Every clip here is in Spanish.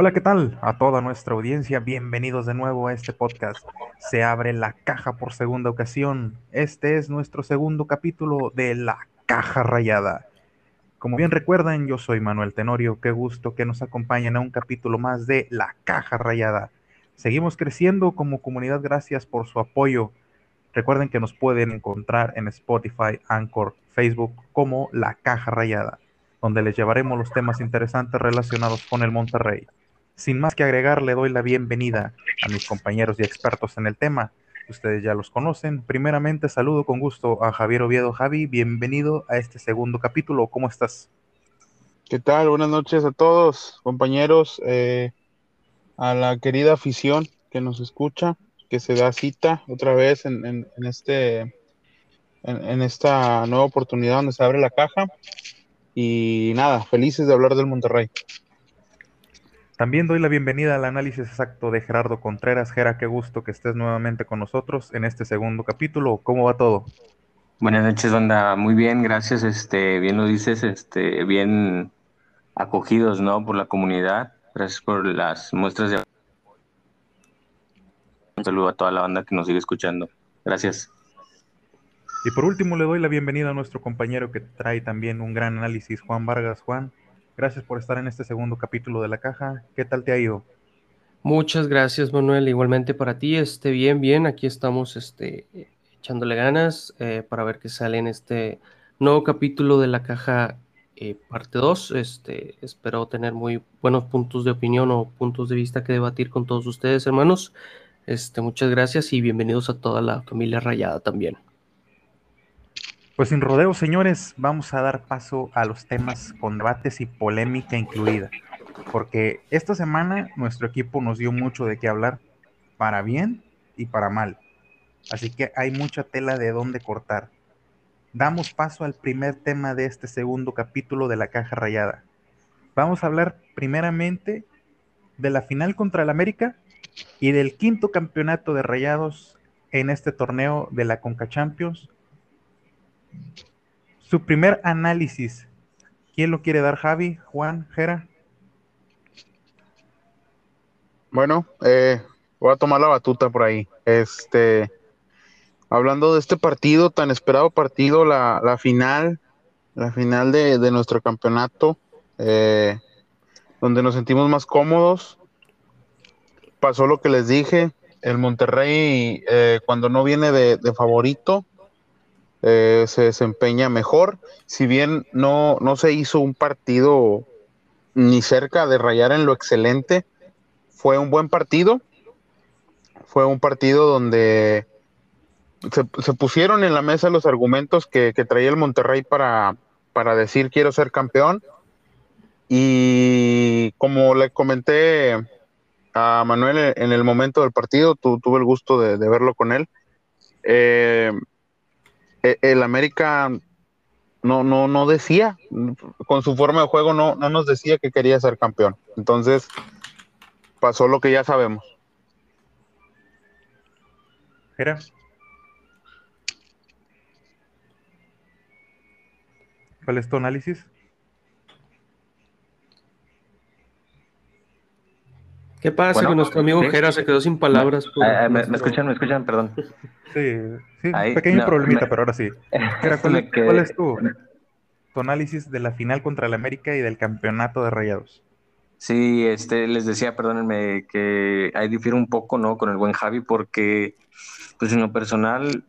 Hola, ¿qué tal? A toda nuestra audiencia, bienvenidos de nuevo a este podcast. Se abre la caja por segunda ocasión. Este es nuestro segundo capítulo de La Caja Rayada. Como bien recuerdan, yo soy Manuel Tenorio. Qué gusto que nos acompañen a un capítulo más de La Caja Rayada. Seguimos creciendo como comunidad gracias por su apoyo. Recuerden que nos pueden encontrar en Spotify, Anchor, Facebook como La Caja Rayada, donde les llevaremos los temas interesantes relacionados con el Monterrey. Sin más que agregar, le doy la bienvenida a mis compañeros y expertos en el tema. Ustedes ya los conocen. Primeramente, saludo con gusto a Javier Oviedo. Javi, bienvenido a este segundo capítulo. ¿Cómo estás? ¿Qué tal? Buenas noches a todos, compañeros, eh, a la querida afición que nos escucha que se da cita otra vez en, este en, esta nueva oportunidad donde se abre la caja. Y nada, felices de hablar del Monterrey. También doy la bienvenida al análisis exacto de Gerardo Contreras. Gera, qué gusto que estés nuevamente con nosotros en este segundo capítulo. ¿Cómo va todo? Buenas noches, banda. Muy bien, gracias. Este, bien lo dices, este, bien acogidos, ¿no? Por la comunidad. Gracias por las muestras de un saludo a toda la banda que nos sigue escuchando. Gracias. Y por último le doy la bienvenida a nuestro compañero que trae también un gran análisis, Juan Vargas. Juan, gracias por estar en este segundo capítulo de La Caja. ¿Qué tal te ha ido? Muchas gracias, Manuel. Igualmente para ti, esté bien, bien. Aquí estamos este, echándole ganas eh, para ver qué sale en este nuevo capítulo de La Caja eh, parte 2. Este, espero tener muy buenos puntos de opinión o puntos de vista que debatir con todos ustedes, hermanos. Este, muchas gracias y bienvenidos a toda la familia Rayada también. Pues sin rodeo, señores, vamos a dar paso a los temas con debates y polémica incluida. Porque esta semana nuestro equipo nos dio mucho de qué hablar, para bien y para mal. Así que hay mucha tela de dónde cortar. Damos paso al primer tema de este segundo capítulo de la caja rayada. Vamos a hablar primeramente de la final contra el América y del quinto campeonato de Rayados en este torneo de la Conca Champions. Su primer análisis. ¿Quién lo quiere dar, Javi, Juan, Jera? Bueno, eh, voy a tomar la batuta por ahí. Este, hablando de este partido, tan esperado partido, la, final, la final de, nuestro campeonato, eh, donde nos sentimos más cómodos, pasó lo que les dije. El Monterrey, eh, cuando no viene de, favorito, eh, se desempeña mejor. Si bien no, no se hizo un partido ni cerca de rayar en lo excelente, fue un buen partido. Fue un partido donde se, pusieron en la mesa los argumentos que, traía el Monterrey para, para decir quiero ser campeón. Y como le comenté a Manuel en el momento del partido, tuve el gusto de, verlo con él. Eh, el América no, no, no decía, con su forma de juego no, no nos decía que quería ser campeón. Entonces pasó lo que ya sabemos. Era. ¿Cuál es tu análisis? ¿Qué pasa con nuestro amigo Jera? Se quedó sin palabras. Me, escuchan? ¿Me escuchan? Perdón. Sí, sí, un pequeño problemita, pero ahora sí. ¿cuál, es tu, análisis de la final contra el América y del campeonato de Rayados? Sí, este, les decía, perdónenme, que ahí difiere un poco, ¿no? Con el buen Javi, porque, pues en lo personal,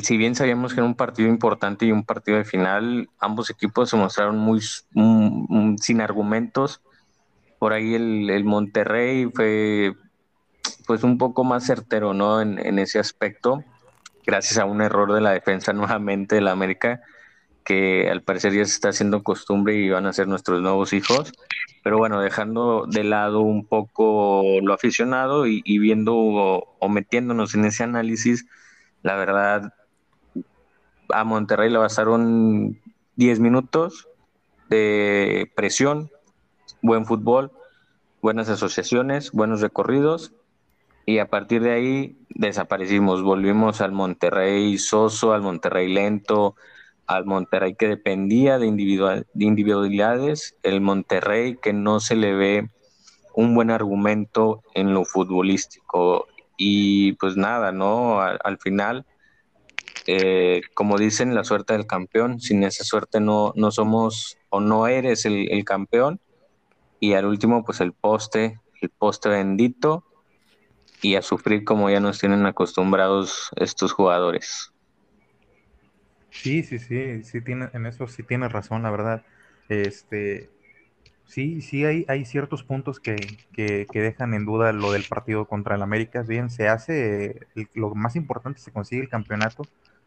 si bien sabíamos que era un partido importante y un partido de final, ambos equipos se mostraron muy sin argumentos por ahí el, Monterrey fue pues un poco más certero, ¿no? En, ese aspecto, gracias a un error de la defensa nuevamente de la América, que al parecer ya se está haciendo costumbre y van a ser nuestros nuevos hijos. Pero bueno, dejando de lado un poco lo aficionado y, viendo o, metiéndonos en ese análisis, la verdad, a Monterrey le bastaron 10 minutos de presión, buen fútbol, buenas asociaciones, buenos recorridos y a partir de ahí desaparecimos, volvimos al Monterrey soso, al Monterrey lento, al Monterrey que dependía de, individual, de individualidades, el Monterrey que no se le ve un buen argumento en lo futbolístico. Y pues nada, ¿no? Al, final, eh, como dicen, la suerte del campeón, sin esa suerte no, no somos o no eres el, el campeón. Y al último, pues el poste, el poste bendito y a sufrir como ya nos tienen acostumbrados estos jugadores. Sí, sí, sí, sí tiene, en eso sí tienes razón, la verdad. Este, sí, sí hay, hay ciertos puntos que, que, dejan en duda lo del partido contra el América. Bien, se hace, lo más importante se consigue el campeonato,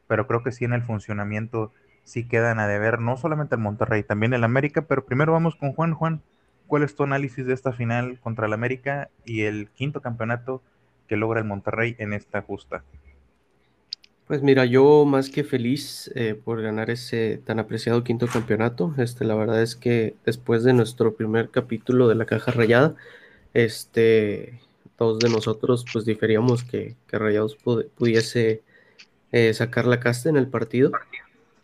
pero creo que sí en el funcionamiento sí quedan a deber, no solamente el Monterrey, también el América, pero primero vamos con Juan. Juan, ¿cuál es tu análisis de esta final contra el América y el quinto campeonato que logra el Monterrey en esta justa? Pues mira, yo más que feliz eh, por ganar ese tan apreciado quinto campeonato. Este, la verdad es que después de nuestro primer capítulo de la caja rayada, este, todos de nosotros pues diferíamos que, Rayados pudiese eh, sacar la casta en el partido.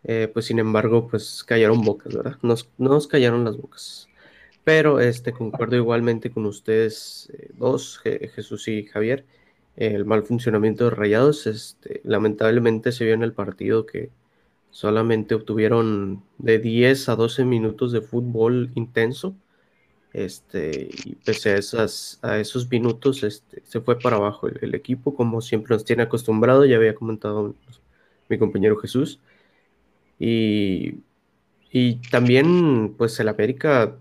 Eh, pues sin embargo, pues cayeron bocas, ¿verdad? Nos, nos callaron las bocas. Pero este, concuerdo igualmente con ustedes dos, Jesús y Javier el mal funcionamiento de Rayados. Este, lamentablemente se vio en el partido que solamente obtuvieron de 10 a 12 minutos de fútbol intenso. Este, y pese a, esas, a esos minutos, este, se fue para abajo el, equipo, como siempre nos tiene acostumbrado, ya había comentado mi compañero Jesús. Y, y también, pues el América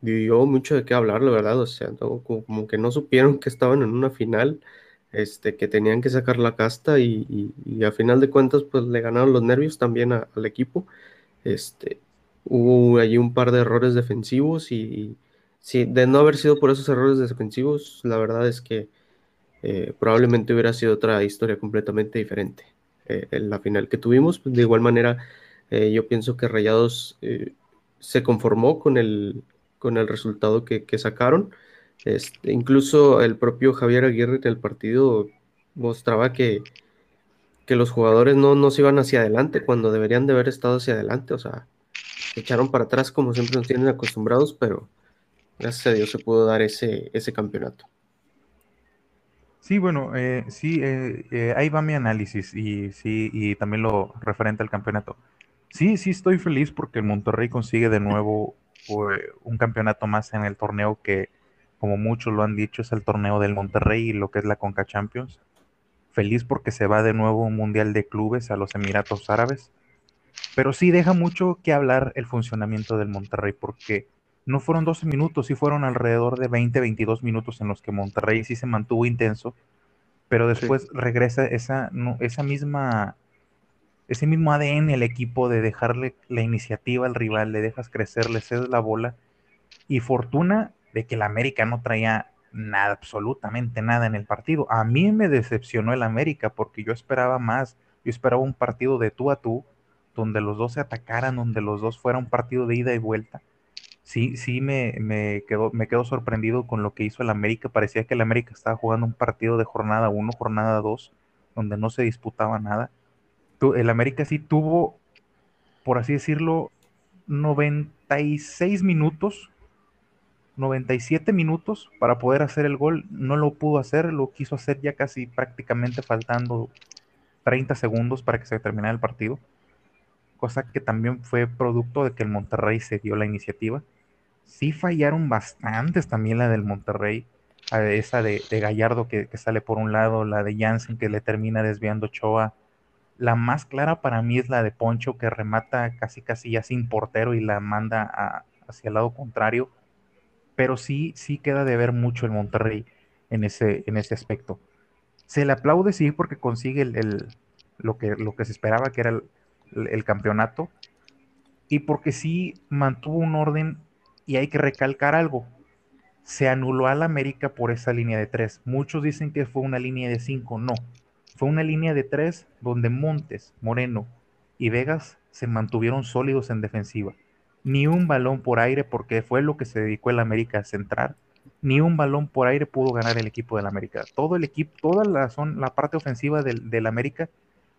vivió mucho de qué hablar, la verdad, o sea, como que no supieron que estaban en una final este, que tenían que sacar la casta y, a final de cuentas pues le ganaron los nervios también al equipo. Este, hubo allí un par de errores defensivos y, si de no haber sido por esos errores defensivos, la verdad es que eh, probablemente hubiera sido otra historia completamente diferente. Eh, en la final que tuvimos, pues, de igual manera, eh, yo pienso que Rayados se conformó con el, con el resultado que, que sacaron. Este, incluso el propio Javier Aguirre en el partido mostraba que, que los jugadores no, no se iban hacia adelante cuando deberían de haber estado hacia adelante, o sea, se echaron para atrás como siempre nos tienen acostumbrados, pero gracias a Dios se pudo dar ese, ese campeonato. Sí, bueno, eh, sí, eh, eh, ahí va mi análisis y sí, y también lo referente al campeonato. Sí, sí estoy feliz porque el Monterrey consigue de nuevo un campeonato más en el torneo que como muchos lo han dicho, es el torneo del Monterrey y lo que es la Conca Champions. Feliz porque se va de nuevo un Mundial de Clubes a los Emiratos Árabes. Pero sí deja mucho que hablar el funcionamiento del Monterrey porque no fueron 12 minutos, sí fueron alrededor de 20, 22 minutos en los que Monterrey sí se mantuvo intenso, pero después regresa esa, esa misma, ese mismo ADN el equipo de dejarle la iniciativa al rival, le dejas crecer, le cedes la bola y Fortuna de que el América no traía nada, absolutamente nada en el partido. A mí me decepcionó el América porque yo esperaba más, yo esperaba un partido de tú a tú, donde los dos se atacaran, donde los dos fuera un partido de ida y vuelta. Sí, sí me, me, quedó, me quedo sorprendido con lo que hizo el América. Parecía que el América estaba jugando un partido de jornada 1, jornada 2, donde no se disputaba nada. El América sí tuvo, por así decirlo, 96 minutos 97 minutos para poder hacer el gol. No lo pudo hacer, lo quiso hacer ya casi prácticamente faltando 30 segundos para que se terminara el partido. Cosa que también fue producto de que el Monterrey se dio la iniciativa. Sí fallaron bastantes también la del Monterrey. Esa de, Gallardo que, sale por un lado, la de Jansen que le termina desviando Choa. La más clara para mí es la de Poncho que remata casi casi ya sin portero y la manda hacia el lado contrario pero sí, sí queda de ver mucho el Monterrey en ese, en ese aspecto. Se le aplaude, sí, porque consigue el, lo, que, lo que se esperaba, que era el, campeonato, y porque sí mantuvo un orden, y hay que recalcar algo, se anuló al América por esa línea de tres. Muchos dicen que fue una línea de cinco, no. Fue una línea de tres donde Montes, Moreno y Vegas se mantuvieron sólidos en defensiva ni un balón por aire, porque fue lo que se dedicó el América a centrar, ni un balón por aire pudo ganar el equipo del América. Todo el equipo, toda la, son, la parte ofensiva del, América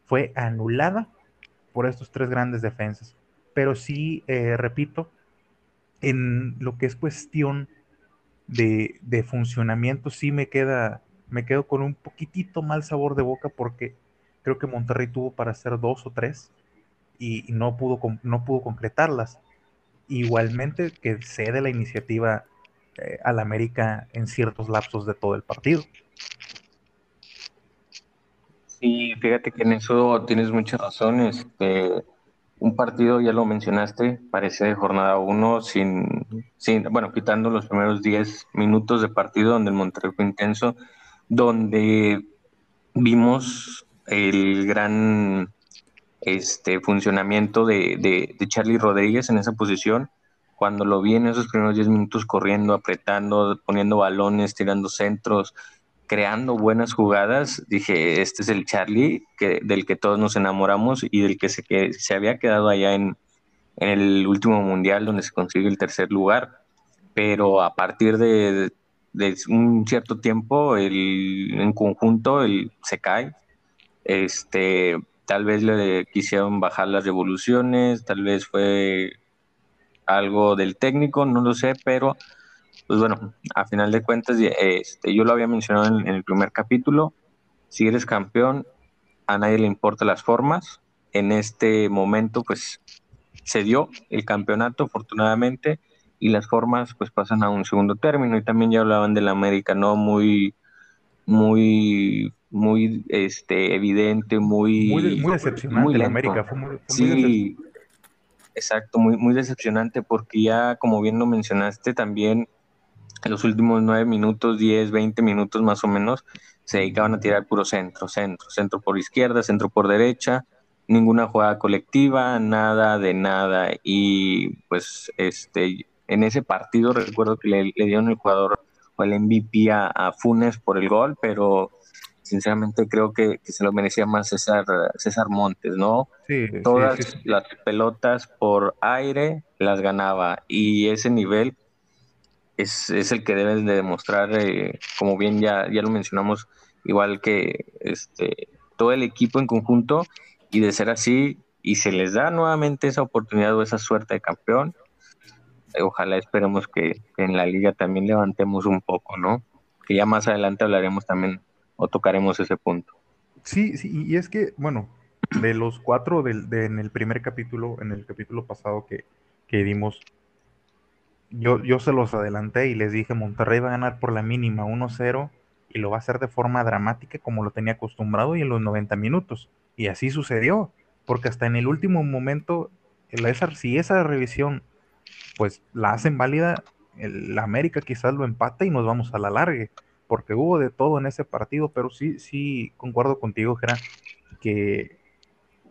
fue anulada por estos tres grandes defensas. Pero sí, eh, repito, en lo que es cuestión de, funcionamiento sí me queda, me quedo con un poquitito mal sabor de boca porque creo que Monterrey tuvo para hacer dos o tres y, no, pudo, no pudo concretarlas. Igualmente que cede la iniciativa eh, al América en ciertos lapsos de todo el partido. Sí, fíjate que en eso tienes muchas razones. Este, un partido, ya lo mencionaste, parece de jornada uno, sin, sin, bueno, quitando los primeros 10 minutos de partido donde el Monterrey fue intenso, donde vimos el gran este, funcionamiento de, de, Charlie Rodríguez en esa posición cuando lo vi en esos primeros 10 minutos corriendo, apretando, poniendo balones, tirando centros, creando buenas jugadas, dije, este es el Charlie que, del que todos nos enamoramos y del que se, que se había quedado allá en, el último mundial donde se consigue el tercer lugar. Pero a partir de, un cierto tiempo, el, en conjunto, el, se cae. Este, tal vez le quisieron bajar las revoluciones, tal vez fue algo del técnico, no lo sé, pero pues bueno, a final de cuentas, este, yo lo había mencionado en, el primer capítulo, si eres campeón, a nadie le importan las formas. En este momento, pues se dio el campeonato, afortunadamente, y las formas pues pasan a un segundo término. Y también ya hablaban del América, ¿no? Muy, muy, muy este, evidente, muy... Muy, decepcionante el América, fue muy, sí, Exacto, muy, muy decepcionante porque ya, como bien lo mencionaste, también en los últimos nueve minutos, diez, veinte minutos más o menos, se dedicaban a tirar puro centro, centro, centro por izquierda, centro por derecha, ninguna jugada colectiva, nada de nada. Y pues este en ese partido recuerdo que le, dieron el jugador o el MVP a, Funes por el gol, pero sinceramente creo que, se lo merecía más César, César Montes, ¿no? Todas las pelotas por aire las ganaba y ese nivel es, el que deben de demostrar, eh, como bien ya, ya lo mencionamos, igual que este, todo el equipo en conjunto y de ser así y se les da nuevamente esa oportunidad o esa suerte de campeón, ojalá esperemos que en la liga también levantemos un poco, ¿no? Que ya más adelante hablaremos también o tocaremos ese punto. Sí, sí, y es que, bueno, de los cuatro del, de, en el primer capítulo, en el capítulo pasado que, que dimos, yo, yo se los adelanté y les dije, Monterrey va a ganar por la mínima 1-0 y lo va a hacer de forma dramática como lo tenía acostumbrado y en los 90 minutos. Y así sucedió, porque hasta en el último momento, esa, si esa revisión pues la hacen válida, el América quizás lo empata y nos vamos a la larga porque hubo de todo en ese partido, pero sí, sí, concuerdo contigo, Gerard, que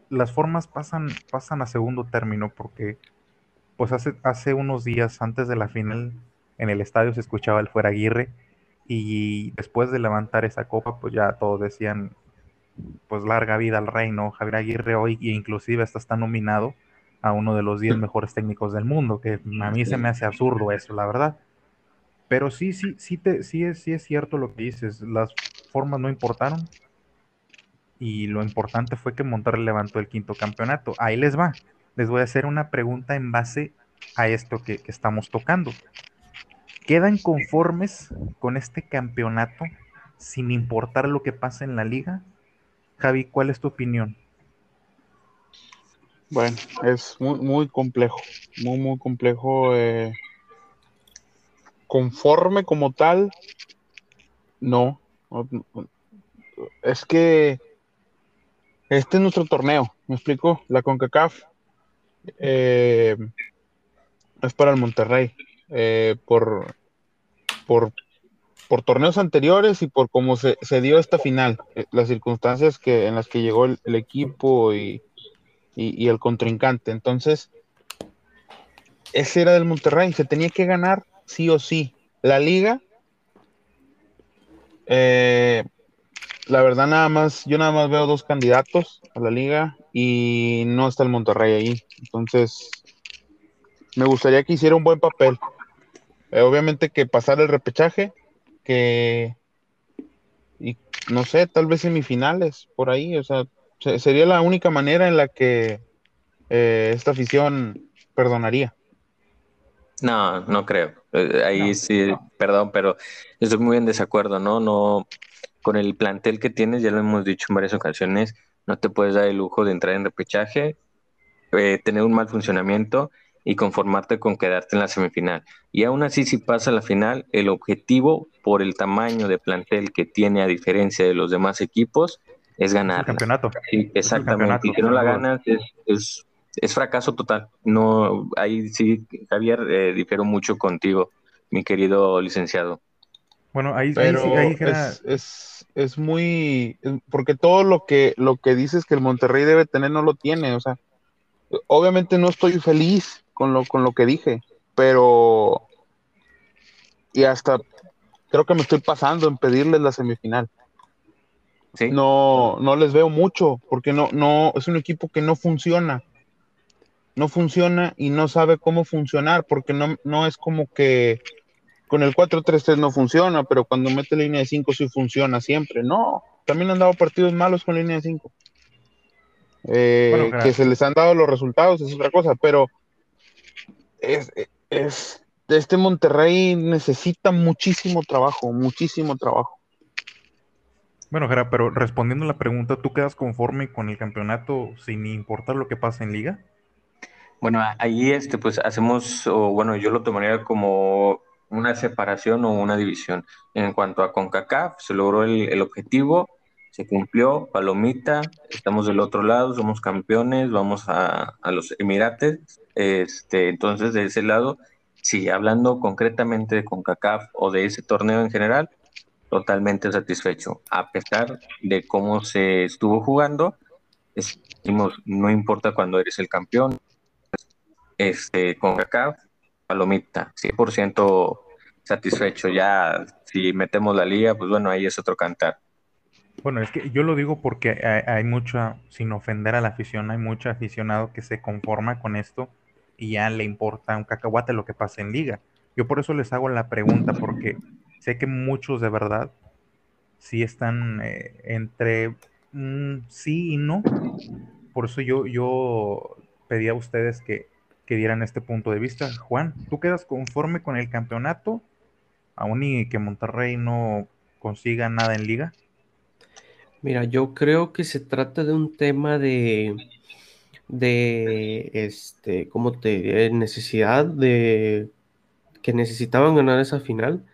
las formas pasan, pasan a segundo término, porque pues hace, hace unos días antes de la final en el estadio se escuchaba el fuera Aguirre y después de levantar esa copa, pues ya todos decían, pues larga vida al reino, Javier Aguirre hoy e inclusive hasta está nominado a uno de los 10 mejores técnicos del mundo, que a mí se me hace absurdo eso, la verdad. Pero sí, sí, sí, te, sí, es, sí es cierto lo que dices. Las formas no importaron. Y lo importante fue que Monterrey levantó el quinto campeonato. Ahí les va. Les voy a hacer una pregunta en base a esto que, que estamos tocando. ¿Quedan conformes con este campeonato sin importar lo que pase en la liga? Javi, ¿cuál es tu opinión? Bueno, es muy, muy complejo, muy, muy complejo. Eh, conforme como tal, no. Es que este es nuestro torneo, ¿me explico? La CONCACAF eh, es para el Monterrey. Eh, por, por, por, torneos anteriores y por cómo se, dio esta final, eh, las circunstancias que, en las que llegó el, equipo y, y, el contrincante. Entonces, ese era del Monterrey, se tenía que ganar sí o sí. La liga, eh, la verdad nada más, yo nada más veo dos candidatos a la liga y no está el Monterrey ahí. Entonces, me gustaría que hiciera un buen papel. Eh, obviamente que pasara el repechaje, que y no sé, tal vez semifinales por ahí, o sea, sería la única manera en la que eh, esta afición perdonaría. No, no creo. Eh, ahí sí, perdón, pero estoy muy en desacuerdo, ¿no? No, con el plantel que tienes, ya lo hemos dicho en varias ocasiones, no te puedes dar el lujo de entrar en repechaje, eh, tener un mal funcionamiento y conformarte con quedarte en la semifinal. Y aún así, si pasa a la final, el objetivo por el tamaño de plantel que tiene a diferencia de los demás equipos es ganar. El campeonato. exactamente. y si no la ganas es, es, fracaso total. No, ahí sí, Javier, eh, difiero mucho contigo, mi querido licenciado. Bueno, ahí, Pero es, es, muy porque todo lo que lo que dices que el Monterrey debe tener no lo tiene, o sea, obviamente no estoy feliz con lo con lo que dije, pero y hasta creo que me estoy pasando en pedirles la semifinal. ¿Sí? No, no les veo mucho, porque no, no, es un equipo que no funciona. No funciona y no sabe cómo funcionar, porque no, no es como que con el 4-3-3 no funciona, pero cuando mete línea de 5 sí funciona siempre. No, también han dado partidos malos con línea de 5. Eh, que se les han dado los resultados es otra cosa, pero es, es, este Monterrey necesita muchísimo trabajo, muchísimo trabajo. Bueno, Jera, pero respondiendo a la pregunta, ¿tú quedas conforme con el campeonato sin importar lo que pase en liga? Bueno, ahí este, pues hacemos, o bueno, yo lo tomaría como una separación o una división. En cuanto a CONCACAF, se logró el, objetivo, se cumplió, palomita, estamos del otro lado, somos campeones, vamos a, los Emirates. Este, entonces, de ese lado, sí, hablando concretamente de CONCACAF o de ese torneo en general, totalmente satisfecho. A pesar de cómo se estuvo jugando, decimos, no importa cuando eres el campeón, este, CONCACAF palomita, 100% satisfecho. Ya si metemos la liga, pues bueno, ahí es otro cantar. Bueno, es que yo lo digo porque hay, mucha, sin ofender a la afición, hay mucho aficionado que se conforma con esto y ya le importa un cacahuate lo que pasa en liga. Yo por eso les hago la pregunta, porque sé que muchos de verdad sí están eh, entre sí y no. Por eso yo, yo pedí a ustedes que que dieran este punto de vista. Juan, ¿tú quedas conforme con el campeonato? Aún y que Monterrey no consiga nada en liga. Mira, yo creo que se trata de un tema de, de este, ¿cómo te necesidad de que necesitaban ganar esa final,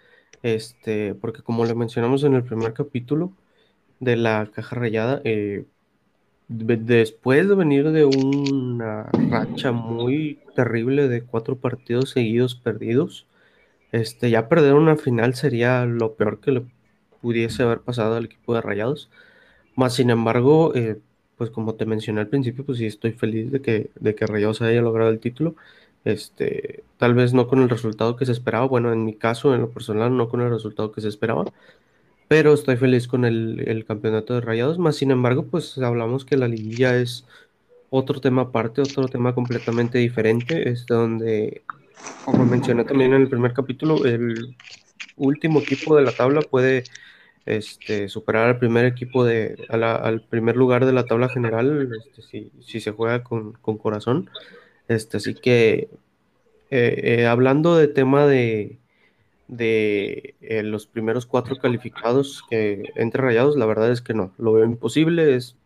este, porque como le mencionamos en el primer capítulo de la caja rayada, eh, después de venir de una racha muy terrible de cuatro partidos seguidos perdidos, este, ya perder una final sería lo peor que le pudiese haber pasado al equipo de Rayados. Más sin embargo, eh, pues como te mencioné al principio, pues sí estoy feliz de que, de que Rayados haya logrado el título. Este, tal vez no con el resultado que se esperaba, bueno, en mi caso, en lo personal, no con el resultado que se esperaba, pero estoy feliz con el, campeonato de Rayados. Más sin embargo, pues hablamos que la liguilla es otro tema aparte, otro tema completamente diferente. Es donde, como mencioné también en el primer capítulo, el último equipo de la tabla puede este, superar al primer equipo de, al primer lugar de la tabla general, este, si, si, se juega con, con, corazón. Este, así que eh, eh, hablando de tema de, de eh, los primeros cuatro calificados que entre rayados, la verdad es que no, lo veo imposible, es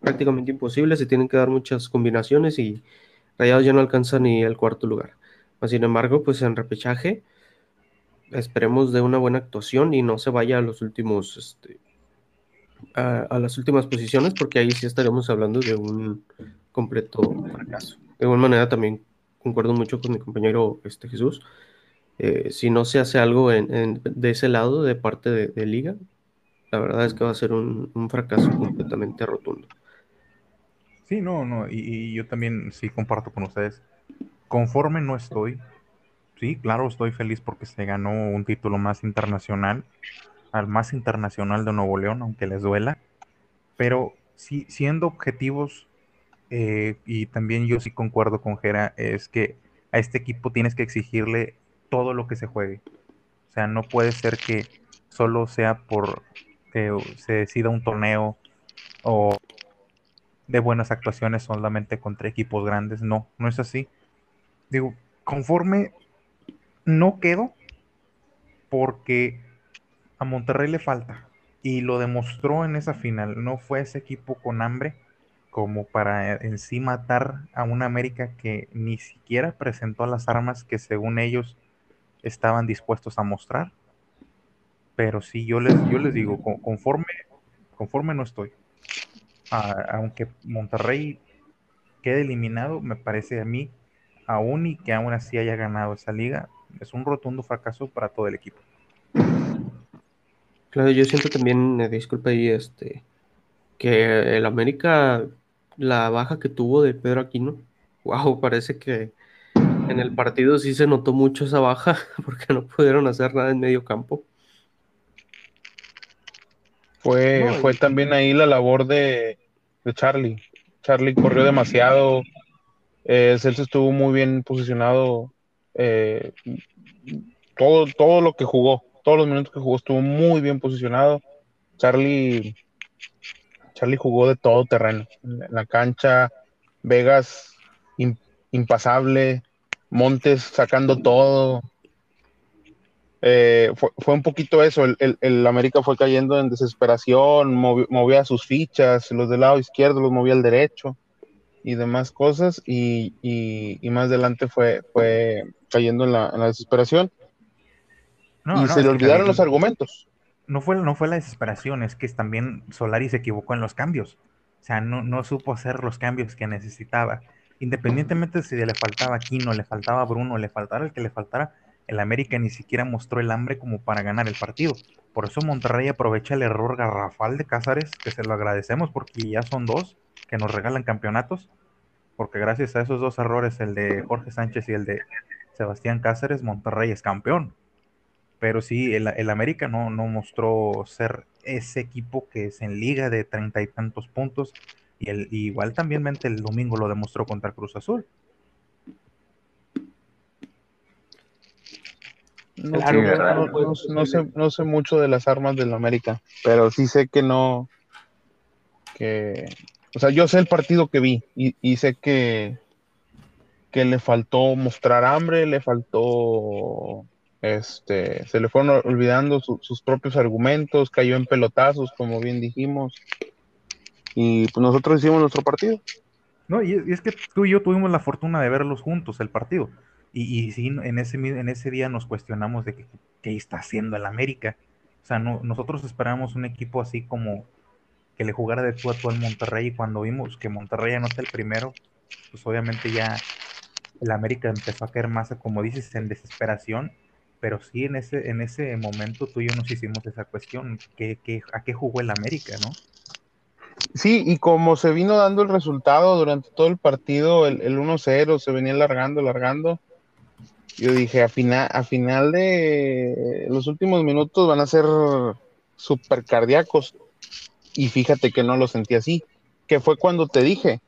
prácticamente imposible, se tienen que dar muchas combinaciones y rayados ya no alcanza ni el cuarto lugar. Sin embargo, pues en repechaje esperemos de una buena actuación y no se vaya a los últimos, este, a, las últimas posiciones, porque ahí sí estaremos hablando de un completo fracaso. De igual manera también concuerdo mucho con mi compañero este, Jesús. Eh, si no se hace algo de ese lado, de parte de, Liga, la verdad es que va a ser un, fracaso completamente rotundo. Sí, no, no, y, yo también sí comparto con ustedes. Conforme no estoy, sí, claro, estoy feliz porque se ganó un título más internacional, al más internacional de Nuevo León, aunque les duela, pero sí, siendo objetivos, eh, y también yo sí concuerdo con Jera, es que a este equipo tienes que exigirle todo lo que se juegue. O sea, no puede ser que solo sea por que se decida un torneo o de buenas actuaciones solamente contra equipos grandes. No, no es así. Digo, conforme no quedo porque a Monterrey le falta y lo demostró en esa final. No fue ese equipo con hambre como para en sí matar a una América que ni siquiera presentó las armas que según ellos estaban dispuestos a mostrar. Pero sí, yo les, yo les digo, conforme, conforme no estoy. aunque Monterrey quede eliminado, me parece a mí, aún y que aún así haya ganado esa liga, es un rotundo fracaso para todo el equipo. Claro, yo siento también, eh, disculpa ahí, este, que el América, la baja que tuvo de Pedro Aquino, wow, parece que en el partido sí se notó mucho esa baja, porque no pudieron hacer nada en medio campo. Fue, fue también ahí la labor de, Charlie. Charlie corrió demasiado. Eh, Celso estuvo muy bien posicionado. Eh, todo, todo lo que jugó todos los minutos que jugó estuvo muy bien posicionado. Charlie, Charlie jugó de todo terreno. En la cancha, Vegas impasable, Montes sacando todo. Eh, fue, un poquito eso, el, América fue cayendo en desesperación, movía sus fichas, los del lado izquierdo los movía al derecho y demás cosas, y, más adelante fue, fue cayendo en la desesperación y se le olvidaron los argumentos. No fue, no fue la desesperación, es que también Solari se equivocó en los cambios. O sea, no, no supo hacer los cambios que necesitaba. Independientemente si le faltaba Aquino, le faltaba Bruno, le faltara el que le faltara, el América ni siquiera mostró el hambre como para ganar el partido. Por eso Monterrey aprovecha el error garrafal de Cázares, que se lo agradecemos porque ya son dos que nos regalan campeonatos. Porque gracias a esos dos errores, el de Jorge Sánchez y el de Sebastián Cáceres, Monterrey es campeón pero sí, el, América no, no, mostró ser ese equipo que es en liga de treinta y tantos puntos, y el, igual también el domingo lo demostró contra Cruz Azul. No, sé, no sé mucho de las armas del América, pero sí sé que no, que, o sea, yo sé el partido que vi y, y sé que, que le faltó mostrar hambre, le faltó este, se le fueron olvidando sus propios argumentos, cayó en pelotazos, como bien dijimos. Y pues nosotros hicimos nuestro partido. No, y es, que tú y yo tuvimos la fortuna de verlos juntos, el partido. Y, y sí, en ese, en ese día nos cuestionamos de qué está haciendo el América. O sea, no, nosotros esperábamos un equipo así como que le jugara de tú a tú al Monterrey. Y cuando vimos que Monterrey anota el primero, pues obviamente ya el América empezó a caer más, como dices, en desesperación pero sí en ese, en ese momento tú y yo nos hicimos esa cuestión, ¿qué, a qué jugó el América, no? Sí, y como se vino dando el resultado durante todo el partido, el, el 1-0 se venía alargando, alargando, yo dije, a final, a final de los últimos minutos van a ser super cardíacos. Y fíjate que no lo sentí así, que fue cuando te dije,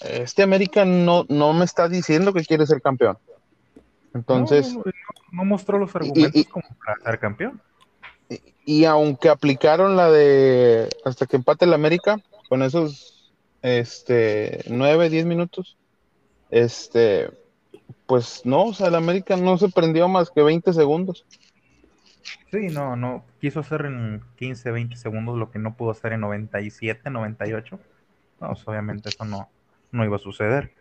este América no, no me está diciendo que quiere ser campeón. Entonces, no mostró los argumentos como para ser campeón. Y, aunque aplicaron la de hasta que empate el América, con esos este, 9, 10 minutos, este, pues no, o sea, el América no se prendió más que 20 segundos. Sí, no, no, quiso hacer en 15, 20 segundos lo que no pudo hacer en 97, 98. No, pues, obviamente eso no, no iba a suceder.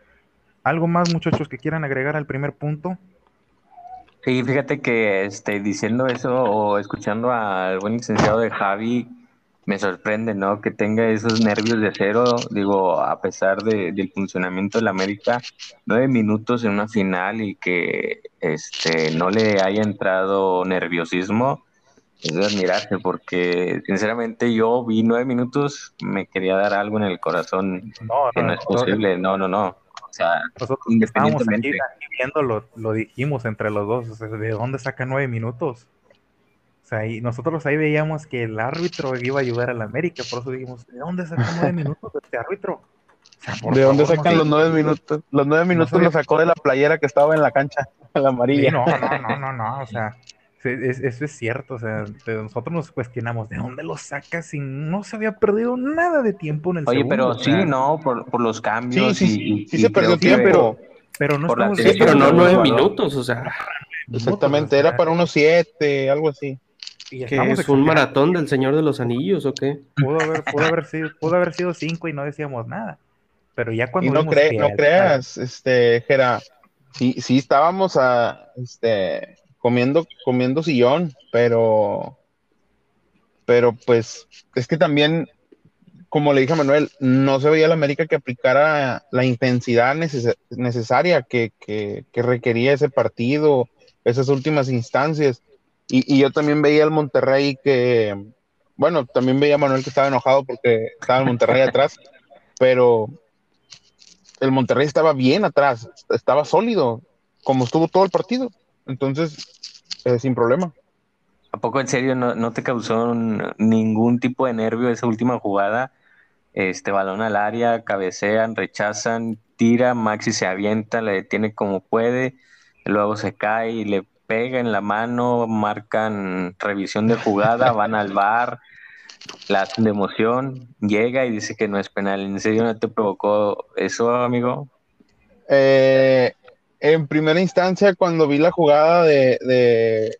¿Algo más, muchachos, que quieran agregar al primer punto? Sí, fíjate que este, diciendo eso o escuchando al buen licenciado de Javi, me sorprende, ¿no? Que tenga esos nervios de acero, digo, a pesar de, del funcionamiento de la América, nueve minutos en una final y que este, no le haya entrado nerviosismo, es de admirarse, porque sinceramente yo vi nueve minutos, me quería dar algo en el corazón que no es posible, no, no, no. O sea, nosotros independientemente. Aquí, viéndolo, lo dijimos entre los dos, ¿de dónde saca nueve minutos? O sea, y nosotros ahí veíamos que el árbitro iba a ayudar a la América, por eso dijimos, ¿de dónde saca nueve minutos este árbitro? ¿De dónde sacan los nueve minutos? Los nueve minutos lo sacó de la playera que estaba en la cancha, la amarilla. no, no, no, no, no, o sea, eso es cierto, o sea, nosotros nos cuestionamos de dónde lo sacas si no se había perdido nada de tiempo en el Oye, pero sí, no, por, por, los cambios. Sí, sí, sí, se perdió tiempo, pero, pero no estamos sí, pero no nueve minutos, o sea. Exactamente, era para unos siete, algo así. ¿Que es un maratón del Señor de los Anillos o qué? Pudo haber, pudo haber, sido, pudo haber sido cinco y no decíamos nada. Pero ya cuando. Y no, no creas, este, Jera, sí, sí estábamos a, este, comiendo, comiendo sillón, pero, pero pues, es que también, como le dije a Manuel, no se veía la América que aplicara la intensidad necesaria que, que, que requería ese partido, esas últimas instancias y, yo también veía al Monterrey que, bueno, también veía a Manuel que estaba enojado porque estaba el Monterrey atrás, pero el Monterrey estaba bien atrás, estaba sólido, como estuvo todo el partido. Entonces, eh, sin problema. ¿A poco en serio no, te causó ningún tipo de nervio esa última jugada? Este balón al área, cabecean, rechazan, tira, Maxi se avienta, le detiene como puede, luego se cae y le pega en la mano, marcan revisión de jugada, van al bar, la hacen de emoción, llega y dice que no es penal. ¿En serio no te provocó eso, amigo? Eh, en primera instancia, cuando vi la jugada de,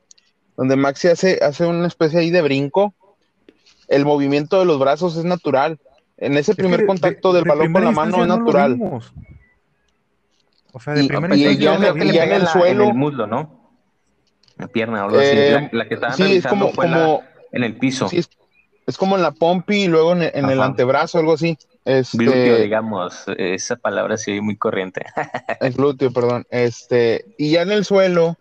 donde Maxi hace, hace una especie ahí de brinco, el movimiento de los brazos es natural. En ese primer contacto del balón con la mano es natural. o sea, de primera instancia, ya, en el suelo. En el muslo, ¿no? pierna o algo así. La, eh, que estaban sí, es como, en el piso. es, como en la pompi y luego en, el antebrazo, algo así. Este, glúteo, digamos, esa palabra sí muy corriente. el glúteo, perdón. Este, y ya en el suelo,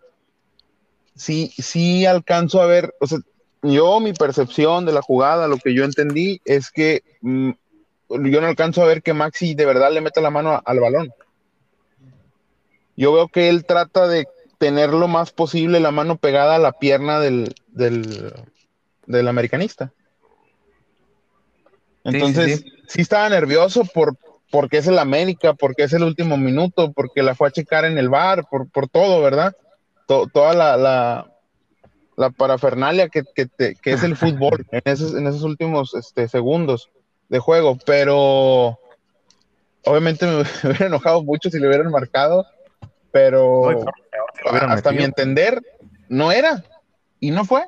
sí, sí alcanzo a ver, o sea, yo mi percepción de la jugada, lo que yo entendí es que mm, yo no alcanzo a ver que Maxi de verdad le meta la mano al balón. Yo veo que él trata de tener lo más posible la mano pegada a la pierna del, del, americanista. Entonces, sí, estaba nervioso por porque es el América, porque es el último minuto, porque la fue a checar en el bar, por, por todo, ¿verdad? toda la, la, parafernalia que, es el fútbol en esos, en esos últimos este, segundos de juego, pero obviamente me hubiera enojado mucho si le hubieran marcado, pero hasta mi entender, no era y no fue.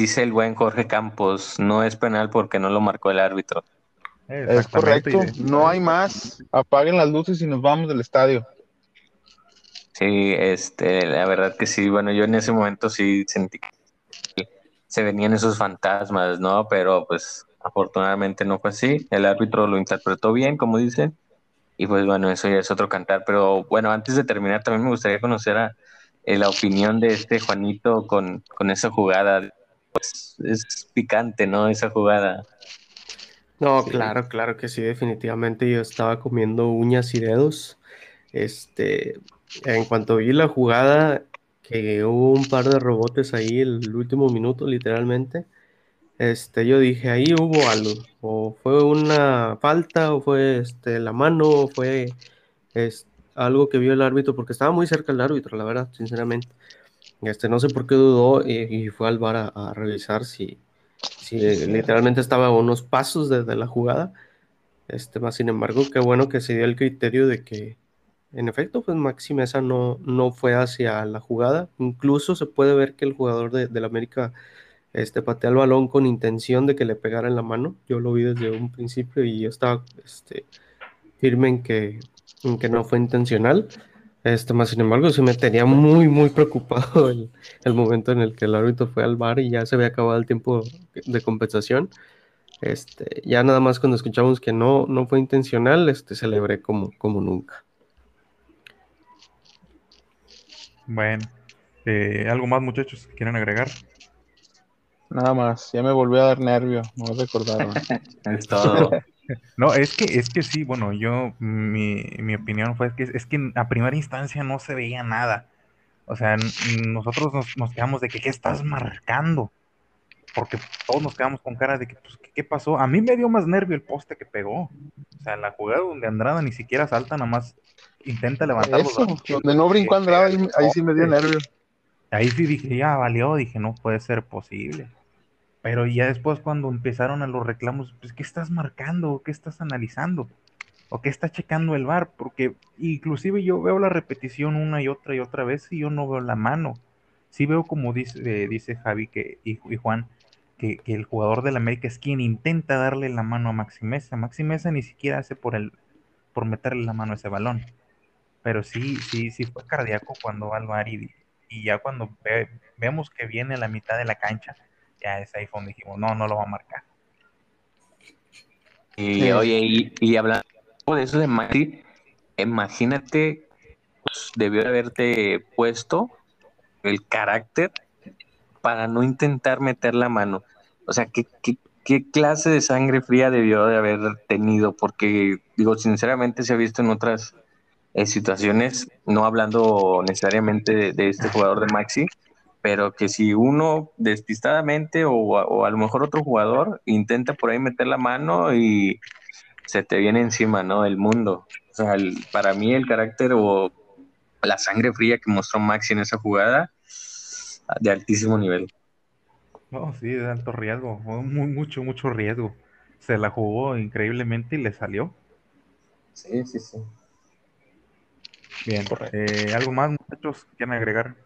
Dice el buen Jorge Campos, no es penal porque no lo marcó el árbitro. Es correcto, no hay más. Apaguen las luces y nos vamos del estadio. Sí, este, la verdad que sí. Bueno, yo en ese momento sí sentí que se venían esos fantasmas, ¿no? Pero pues afortunadamente no fue así. El árbitro lo interpretó bien, como dicen, y pues bueno, eso ya es otro cantar. Pero bueno, antes de terminar, también me gustaría conocer a, eh, la opinión de este Juanito con, esa jugada. Pues, es picante, ¿no? Esa jugada. No, claro, claro que sí, definitivamente yo estaba comiendo uñas y dedos. Este, en cuanto vi la jugada, que hubo un par de robotes ahí el último minuto, literalmente este, yo dije, ahí hubo algo, o fue una falta, o fue este, la mano, o fue algo que vio el árbitro, porque estaba muy cerca el árbitro, la verdad, sinceramente. Este, no sé por qué dudó y, fue al bar a, revisar si, si literalmente estaba a unos pasos desde la jugada. Este, más sin embargo, qué bueno que se dio el criterio de que, en efecto, pues Maxi Mesa no, no fue hacia la jugada. Incluso se puede ver que el jugador de, del América este, patea el balón con intención de que le pegara en la mano. Yo lo vi desde un principio y yo estaba este, firme en que, en que no fue intencional. Este, más sin embargo, sí me tenía muy, muy preocupado el, el, momento en el que el árbitro fue al bar y ya se había acabado el tiempo de compensación. Este, ya nada más cuando escuchamos que no, no fue intencional, este, celebré como, como nunca. Bueno, eh, ¿algo más muchachos quieren agregar? Nada más, ya me volvió a dar nervio, no recordaron. es todo. No, es que, es que sí, bueno, yo, mi, mi opinión fue que es que a primera instancia no se veía nada. O sea, nosotros nos, nos quedamos de que, ¿qué estás marcando? Porque todos nos quedamos con cara de que, pues, ¿qué, pasó? A mí me dio más nervio el poste que pegó. O sea, la jugada donde Andrada ni siquiera salta, nada más intenta levantar Eso, donde no brincó Andrada, ahí, ahí sí me dio nervio. Ahí sí dije, ya valió, dije, no puede ser posible. Pero ya después cuando empezaron a los reclamos, pues ¿qué estás marcando? ¿Qué estás analizando? ¿O qué está checando el VAR? Porque inclusive yo veo la repetición una y otra y otra vez y yo no veo la mano. Sí veo como dice, eh, dice Javi que, y, Juan, que, que, el jugador del América es quien intenta darle la mano a Maxi Mesa. Maxi Mesa ni siquiera hace por, el, por meterle la mano a ese balón. Pero sí, sí, sí fue cardíaco cuando va al VAR y, ya cuando vemos que viene a la mitad de la cancha, ya es ahí cuando dijimos, no, no lo va a marcar. Y oye, y, hablando de eso de Maxi, imagínate, pues, debió haberte puesto el carácter para no intentar meter la mano. O sea, ¿qué, qué, clase de sangre fría debió de haber tenido? Porque, digo, sinceramente se ha visto en otras eh, situaciones, no hablando necesariamente de, este jugador de Maxi, pero que si uno despistadamente o, a lo mejor otro jugador intenta por ahí meter la mano y se te viene encima, ¿no? El mundo. O sea, para mí el carácter o la sangre fría que mostró Maxi en esa jugada, de altísimo nivel. No, sí, de alto riesgo, muy, mucho, mucho riesgo. Se la jugó increíblemente y le salió. Sí, sí, sí. Bien, eh, ¿algo más, muchachos, quieren agregar?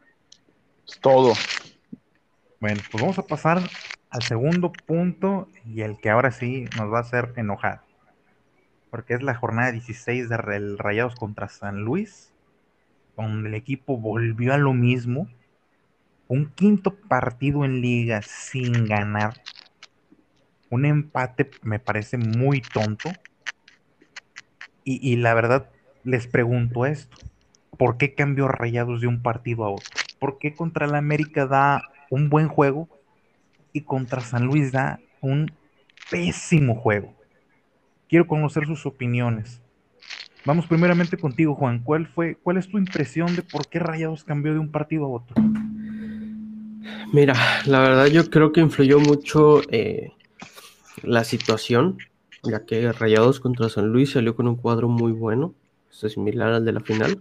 Es todo. Bueno, pues vamos a pasar al segundo punto y el que ahora sí nos va a hacer enojar. Porque es la jornada 16 de Rayados contra San Luis, donde el equipo volvió a lo mismo. Un quinto partido en liga sin ganar. Un empate me parece muy tonto. Y, y la verdad, les pregunto esto. ¿Por qué cambió Rayados de un partido a otro? ¿Por qué contra el América da un buen juego y contra San Luis da un pésimo juego? Quiero conocer sus opiniones. Vamos primeramente contigo, Juan. ¿Cuál fue, cuál es tu impresión de por qué Rayados cambió de un partido a otro? Mira, la verdad yo creo que influyó mucho eh, la situación, ya que Rayados contra San Luis salió con un cuadro muy bueno, es similar al de la final.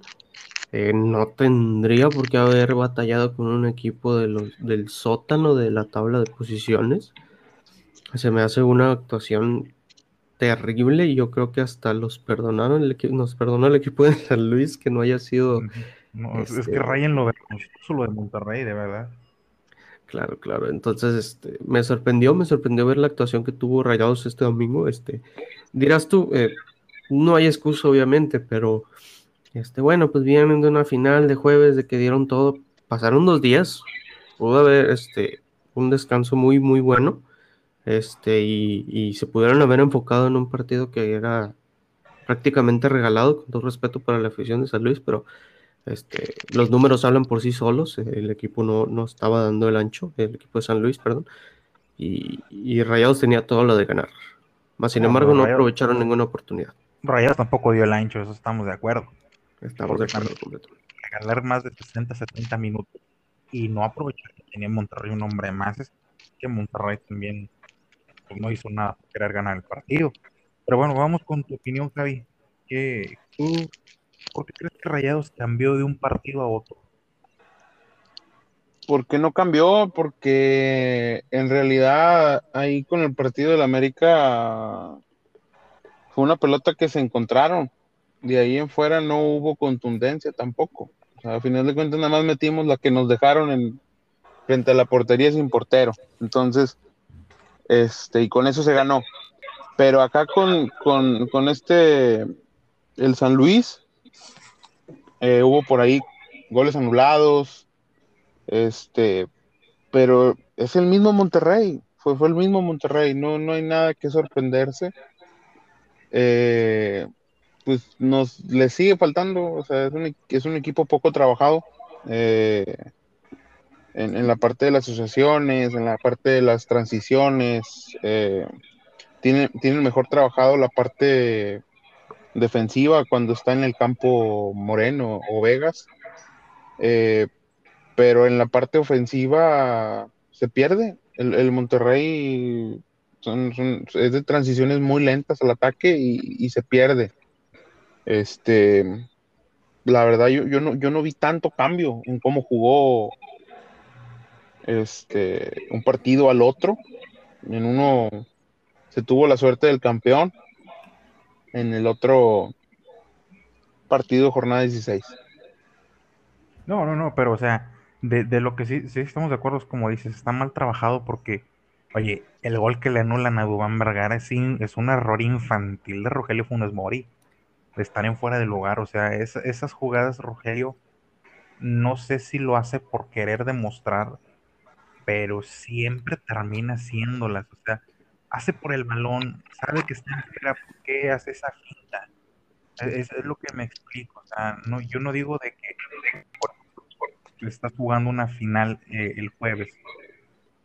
Eh, no tendría por qué haber batallado con un equipo de los, del sótano de la tabla de posiciones. Se me hace una actuación terrible y yo creo que hasta los perdonaron, el nos perdonó el equipo de San Luis que no haya sido... Es que este Ryan lo solo de Monterrey, de verdad. Claro, claro. Entonces, este, me sorprendió, me sorprendió ver la actuación que tuvo Rayados este domingo. Este, dirás tú, eh, no hay excusa, obviamente, pero este, bueno, pues vienen de una final de jueves de que dieron todo. Pasaron dos días. Pudo haber este, un descanso muy, muy bueno. Este, y, se pudieron haber enfocado en un partido que era prácticamente regalado, con todo respeto para la afición de San Luis, pero este, los números hablan por sí solos. El equipo no, no estaba dando el ancho, el equipo de San Luis, perdón. Y, y Rayados tenía todo lo de ganar. Más sin embargo, no aprovecharon ninguna oportunidad. Rayados tampoco dio el ancho, eso estamos de acuerdo. Estamos de acuerdo. Regalar más de 60, 70 minutos y no aprovechar que tenía Monterrey un hombre más, es que Monterrey también pues, no hizo nada para querer ganar el partido. Pero bueno, vamos con tu opinión, Javi. ¿Qué, tú, ¿Por qué crees que Rayados cambió de un partido a otro? ¿Por qué no cambió? Porque en realidad ahí con el partido del América fue una pelota que se encontraron de ahí en fuera no hubo contundencia tampoco. O sea, a final de cuentas nada más metimos la que nos dejaron en, frente a la portería sin portero. Entonces, este, y con eso se ganó. Pero acá con, con, este, el San Luis, eh, hubo por ahí goles anulados, este, pero es el mismo Monterrey, fue, fue el mismo Monterrey, no, no hay nada que sorprenderse. Eh, pues nos le sigue faltando, o sea, es un, es un equipo poco trabajado eh, en, la parte de las asociaciones, en la parte de las transiciones, eh, tiene, tiene mejor trabajado la parte defensiva cuando está en el campo Moreno o Vegas, eh, pero en la parte ofensiva se pierde. El, Monterrey es de transiciones muy lentas al ataque y se pierde. Este, la verdad, yo, yo, no, yo no vi tanto cambio en cómo jugó este, un partido al otro. En uno se tuvo la suerte del campeón en el otro partido, jornada 16. No, no, no, pero o sea, de, de lo que sí, sí estamos de acuerdo es como dices, está mal trabajado porque, oye, el gol que le anulan a Dubán Vergara es, es un error infantil de Rogelio Funes Mori, estar en fuera de lugar, o sea, es- esas jugadas Rogelio, no sé si lo hace por querer demostrar, pero siempre termina haciéndolas, o sea, hace por el balón, sabe que está en fuera, ¿por qué hace esa finta? Es, es lo que me explico, o sea, no, yo no digo de que estás jugando una final eh, el jueves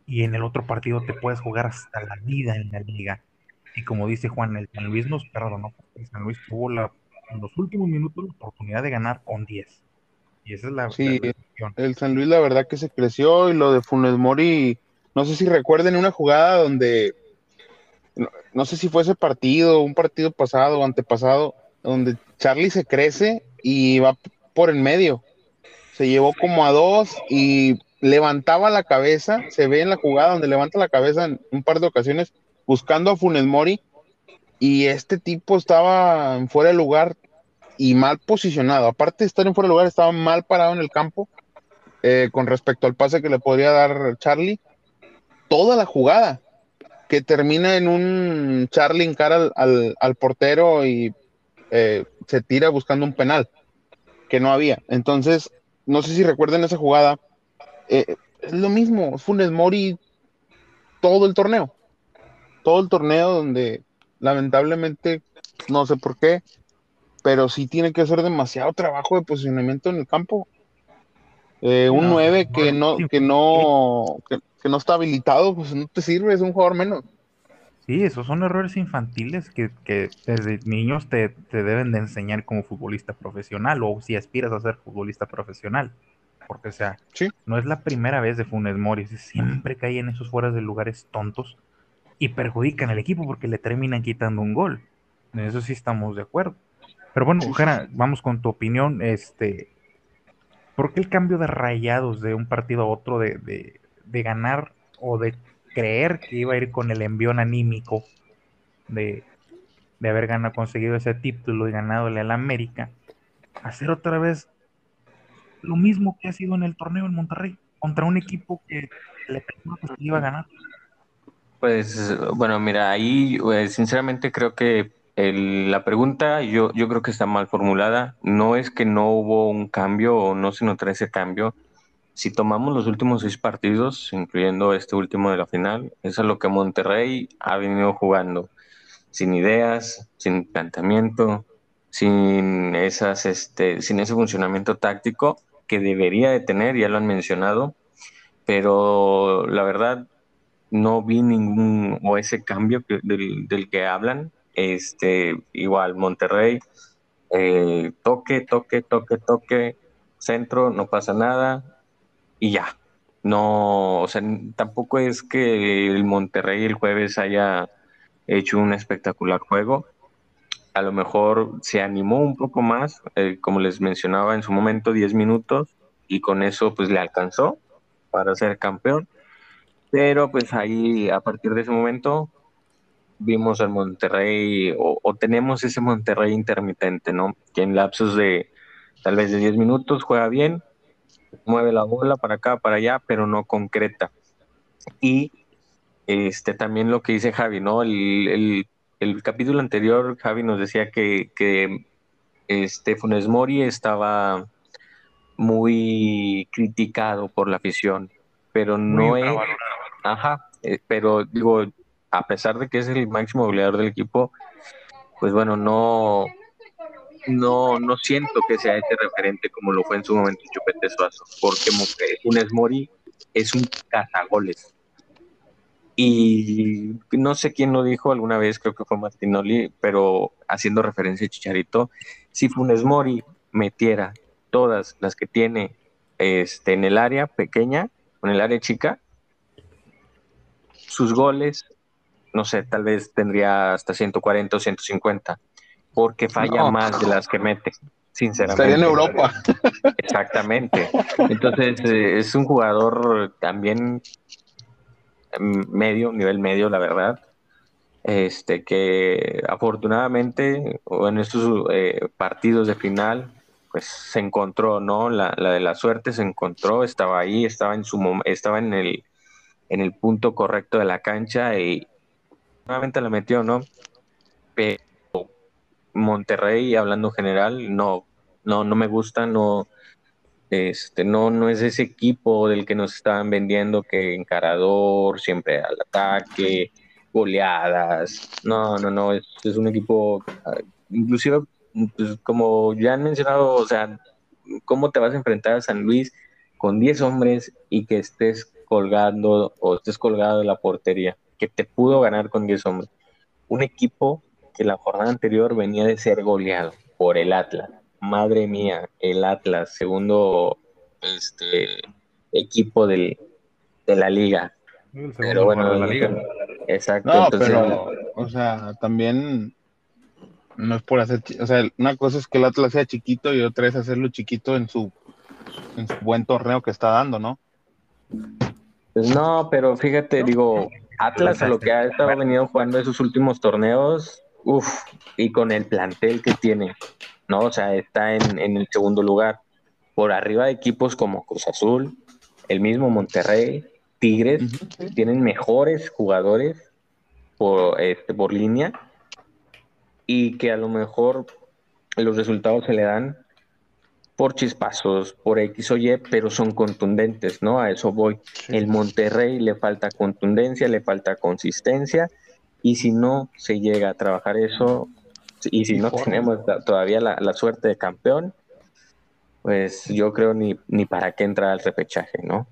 y en el otro partido te puedes jugar hasta la vida en la liga. Y como dice Juan, el San Luis nos perdonó porque San Luis tuvo la, en los últimos minutos la oportunidad de ganar con 10. Y esa es la, Sí, la-. El San Luis, la verdad que se creció y lo de Funes Mori, no sé si recuerden una jugada donde, no, no sé si fue ese partido, un partido pasado o antepasado, donde Charlie se crece y va por en medio. Se llevó como a dos y levantaba la cabeza, se ve en la jugada donde levanta la cabeza en un par de ocasiones buscando a Funes Mori y este tipo estaba fuera de lugar y mal posicionado. Aparte de estar en fuera de lugar, estaba mal parado en el campo eh, con respecto al pase que le podría dar Charlie. Toda la jugada que termina en un Charlie en cara al, al- al portero y eh, se tira buscando un penal que no había. Entonces, no sé si recuerden esa jugada. eh, es lo mismo, Funes Mori todo el torneo. Todo el torneo donde lamentablemente, no sé por qué, pero sí tiene que hacer demasiado trabajo de posicionamiento en el campo. Eh, un No, 9 no, que no, que no, que, que no está habilitado, pues no te sirve, es un jugador menos. Sí, esos son errores infantiles que, que desde niños te, te deben de enseñar como futbolista profesional o si aspiras a ser futbolista profesional. Porque, o sea, Sí. no es la primera vez de Funes Mori, siempre cae en esos fueras de lugares tontos y perjudican al equipo porque le terminan quitando un gol. En eso sí estamos de acuerdo. Pero bueno, Sí, vamos con tu opinión. Este, ¿por qué el cambio de rayados de un partido a otro de, de- de ganar o de creer que iba a ir con el envión anímico de, de haber ganado, conseguido ese título y ganadole al América, hacer otra vez lo mismo que ha sido en el torneo en Monterrey, contra un equipo que le pensaba que se iba a ganar? Pues bueno, mira, ahí eh, sinceramente creo que el- la pregunta yo, yo creo que está mal formulada. No es que no hubo un cambio o no se notó ese cambio. Si tomamos los últimos seis partidos, incluyendo este último de la final, es a lo que Monterrey ha venido jugando. Sin ideas, sin planteamiento, sin esas, este, sin ese funcionamiento táctico que debería de tener, ya lo han mencionado, pero la verdad no vi ningún o ese cambio que- del, del que hablan. Este, igual Monterrey, eh, toque, toque, toque, toque, centro, no pasa nada y ya. No, o sea, tampoco es que el Monterrey el jueves haya hecho un espectacular juego. A lo mejor se animó un poco más, eh, como les mencionaba en su momento, 10 minutos, y con eso pues le alcanzó para ser campeón. Pero pues ahí, a partir de ese momento, vimos al Monterrey, o, o tenemos ese Monterrey intermitente, ¿no? Que en lapsos de tal vez de 10 minutos juega bien, mueve la bola para acá, para allá, pero no concreta. Y este también lo que dice Javi, ¿no? El, el- el capítulo anterior, Javi nos decía que, que este Funes Mori estaba muy criticado por la afición, pero no es, ajá, eh, pero digo, a pesar de que es el máximo goleador del equipo, pues bueno, no, no, no siento que sea este referente como lo fue en su momento Chupete Suazo, porque Funes Mori es un cazagoles. Y no sé quién lo dijo alguna vez, creo que fue Martinoli, pero haciendo referencia a Chicharito, si Funes Mori metiera todas las que tiene este, en el área pequeña, en el área chica, sus goles, no sé, tal vez tendría hasta 140 o 150, porque falla No. más de las que mete, sinceramente. Estaría en Europa. Exactamente. Entonces, eh, es un jugador también mm, medio, nivel medio, la verdad. este, que afortunadamente en estos eh, partidos de final, pues se encontró, ¿no? La, de la suerte se encontró, estaba ahí, estaba en su estaba en el, en el punto correcto de la cancha y nuevamente la metió, ¿no? Pero Monterrey, hablando general, no, no, no me gusta, no, este, no, no es ese equipo del que nos estaban vendiendo que encarador, siempre al ataque, goleadas. No, no, no, es, un equipo, ah, inclusive, pues, como ya han mencionado, o sea, ¿cómo te vas a enfrentar a San Luis con 10 hombres y que estés colgando o estés colgado de la portería? Que te pudo ganar con 10 hombres. Un equipo que la jornada anterior venía de ser goleado por el Atlas. Madre mía, el Atlas, segundo este, equipo del, de la liga. pero bueno, de la liga. Exacto. No, pero, o sea, también no es por hacer, o sea, una cosa es que el Atlas sea chiquito y otra es hacerlo chiquito en su, en su buen torneo que está dando, ¿no? Pues no, pero fíjate, digo, Atlas a lo que ha estado venido jugando en sus últimos torneos, uff, y con el plantel que tiene, ¿no? O sea, está en, en el segundo lugar, por arriba de equipos como Cruz Azul, el mismo Monterrey, Tigres tienen mejores jugadores por, este, por línea y que a lo mejor los resultados se le dan por chispazos, por X o Y, pero son contundentes, ¿no? A eso voy. El Monterrey le falta contundencia, le falta consistencia, y si no se llega a trabajar eso, y si no tenemos todavía la, la, suerte de campeón, pues yo creo ni, ni para qué entrar al repechaje, ¿no?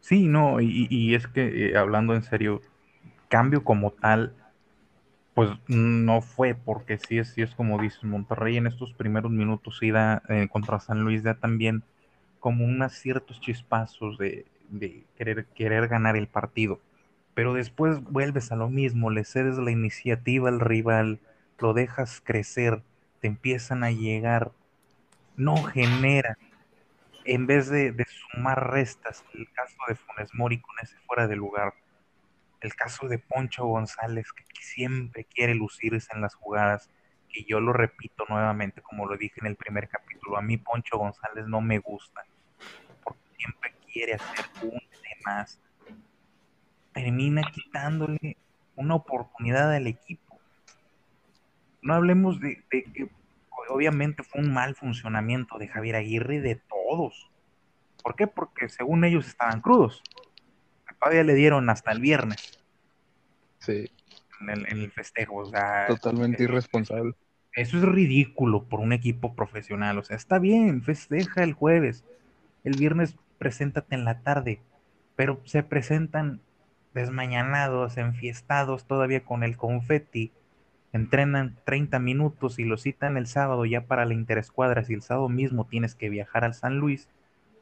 Sí, no, y, es que eh, hablando en serio, cambio como tal, pues no fue, porque sí es, sí es como dices, Monterrey en estos primeros minutos sí da, eh, contra San Luis da también como unos ciertos chispazos de, querer, querer ganar el partido. Pero después vuelves a lo mismo, le cedes la iniciativa al rival, lo dejas crecer, te empiezan a llegar, no genera en vez de, sumar restas, el caso de Funes Mori con ese fuera de lugar, el caso de Poncho González, que siempre quiere lucirse en las jugadas, que yo lo repito nuevamente, como lo dije en el primer capítulo, a mí Poncho González no me gusta, porque siempre quiere hacer un de más. Termina quitándole una oportunidad al equipo. No hablemos de, de que obviamente fue un mal funcionamiento de Javier Aguirre de todos. ¿Por qué? Porque según ellos estaban crudos. Todavía le dieron hasta el viernes. Sí. En el, festejo. Totalmente eh, irresponsable. Eso es ridículo por un equipo profesional. O sea, está bien, festeja el jueves. El viernes preséntate en la tarde. Pero se presentan desmañanados, enfiestados todavía con el confeti entrenan 30 minutos y lo citan el sábado ya para la interescuadra, si el sábado mismo tienes que viajar al San Luis,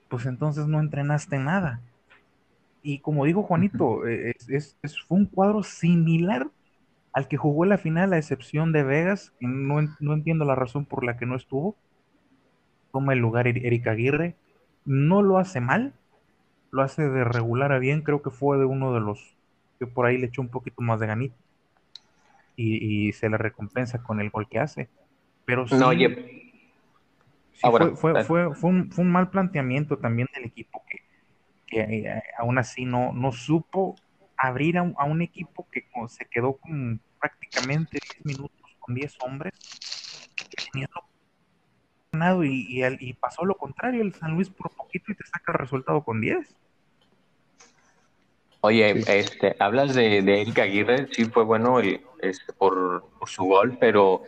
pues entonces no entrenaste nada. Y como dijo Juanito, eh, es, fue un cuadro similar al que jugó la final, a excepción de Vegas, no, no entiendo la razón por la que no estuvo. Toma el lugar Erika Aguirre, no lo hace mal, lo hace de regular a bien, creo que fue de uno de los que por ahí le echó un poquito más de ganito y, se le recompensa con el gol que hace. Pero sí, no, fue, fue, fue, un, mal planteamiento también del equipo que, eh, aún así no, no supo abrir a un, equipo que se quedó con prácticamente 10 minutos con 10 hombres y, y, pasó lo contrario, el San Luis por poquito y te saca el resultado con 10. Oye, este, hablas de, de Eric Aguirre, sí fue bueno el, este, por, su gol, pero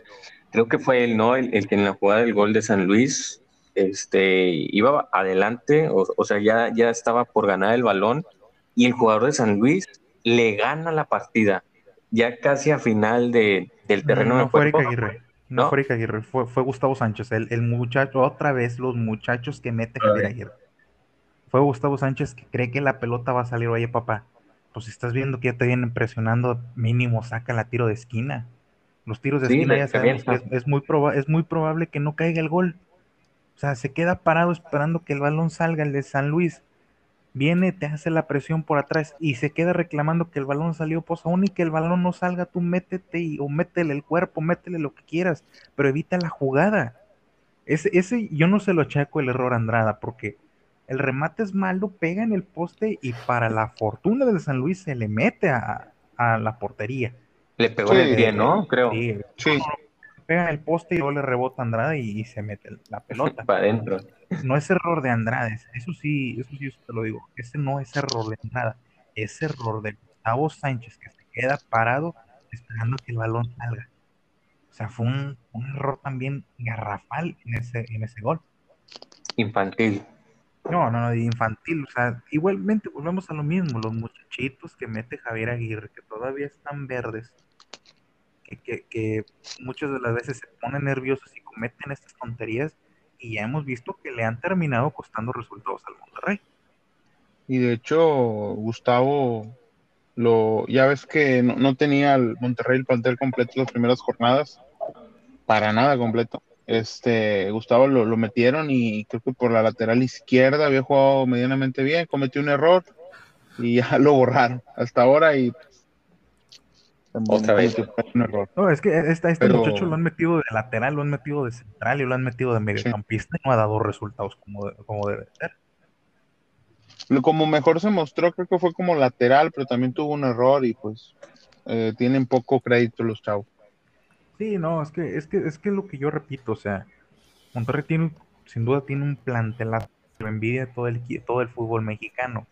creo que fue él, ¿no? El, que en la jugada del gol de San Luis este, iba adelante, o, sea, ya, ya estaba por ganar el balón y el jugador de San Luis le gana la partida, ya casi a final de, del terreno no, fue Eric Aguirre. No, fue Aguirre, fue, fue Gustavo Sánchez, el, el, muchacho, otra vez los muchachos que mete Javier Aguirre fue Gustavo Sánchez que cree que la pelota va a salir, oye papá, pues estás viendo que ya te vienen presionando, mínimo saca la tiro de esquina. Los tiros de esquina ya sabemos que es, muy es muy probable que no caiga el gol. O sea, se queda parado esperando que el balón salga, el de San Luis. viene, te hace la presión por atrás y se queda reclamando que el balón salió, pues aún y que el balón no salga, tú métete y, o métele el cuerpo, métele lo que quieras, pero evita la jugada. Ese, ese yo no se lo achaco el error a Andrada, porque el remate es malo, pega en el poste y para la fortuna del San Luis se le mete a, la portería. Le pegó en el pie, ¿no? Creo. Sí. Pega en el poste y luego le rebota a Andrada y, se mete la pelota. para adentro. No es error de Andrada, eso sí, eso sí te lo digo. Ese no es error de Andrada, es error de Gustavo Sánchez que se queda parado esperando que el balón salga. O sea, fue un, error también garrafal en ese, en ese gol. Infantil. No, no, no, infantil. O sea, igualmente volvemos a lo mismo. Los muchachitos que mete Javier Aguirre, que todavía están verdes, que, que, muchas de las veces se ponen nerviosos y cometen estas tonterías, y ya hemos visto que le han terminado costando resultados al Monterrey. Y de hecho, Gustavo lo, ya ves que no, tenía el Monterrey el plantel completo las primeras jornadas, para nada completo. Este, Gustavo lo, metieron y creo que por la lateral izquierda había jugado medianamente bien, cometió un error y ya lo borraron hasta ahora y otra vez. Un error. No, es que este, este muchacho lo han metido de lateral, lo han metido de central y lo han metido de mediocampista y no ha dado resultados como, como debe ser como mejor se mostró, creo que fue como lateral, pero también tuvo un error y pues eh, tienen poco crédito los chavos. Sí, no, es que, es que, es que lo que yo repito, o sea, Monterrey tiene, sin duda tiene un plantelazo, lo envidia todo el, todo el fútbol mexicano,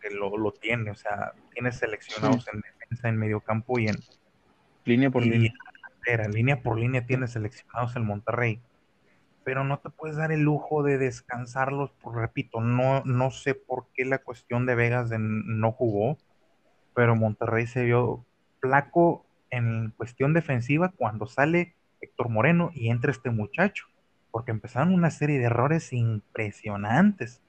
que lo, lo tiene, o sea, tiene seleccionados en defensa, en medio campo y en línea por línea. Línea por línea tiene seleccionados el Monterrey pero no te puedes dar el lujo de descansarlos, por, repito, no, no sé por qué la cuestión de Vegas no jugó, pero Monterrey se vio flaco en cuestión defensiva cuando sale Héctor Moreno y entra este muchacho, porque empezaron una serie de errores impresionantes.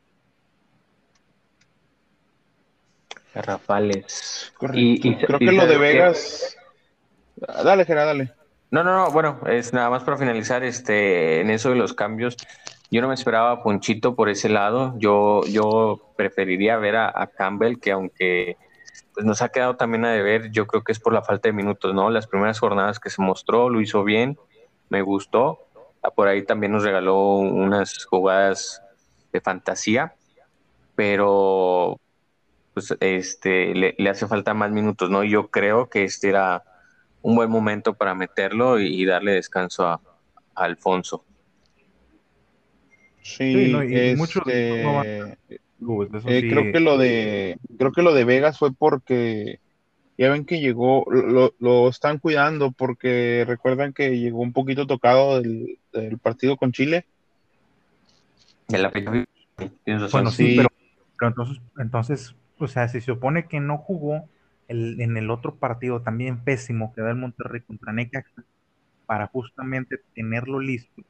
Rafales. Y, creo que lo de Vegas. Dale, Gerard, dale. No, no, no, bueno, es nada más para finalizar este, en eso de los cambios. Yo no me esperaba a Ponchito por ese lado. Yo, yo preferiría ver a, Campbell, que aunque pues, nos ha quedado también a deber, yo creo que es por la falta de minutos, ¿no? Las primeras jornadas que se mostró, lo hizo bien, me gustó. Ah, por ahí también nos regaló unas jugadas de fantasía, pero pues este le, le hace falta más minutos, ¿no? Yo creo que este era un buen momento para meterlo y, darle descanso a, Alfonso. Sí, mucho este, eh, creo que lo de creo que lo de Vegas fue porque ya ven que llegó, lo, están cuidando porque recuerdan que llegó un poquito tocado del, partido con Chile. De la bueno, sí, pero, pero, entonces, entonces, o sea, si se supone que no jugó, en el otro partido también pésimo que da el Monterrey contra Necaxa para justamente tenerlo listo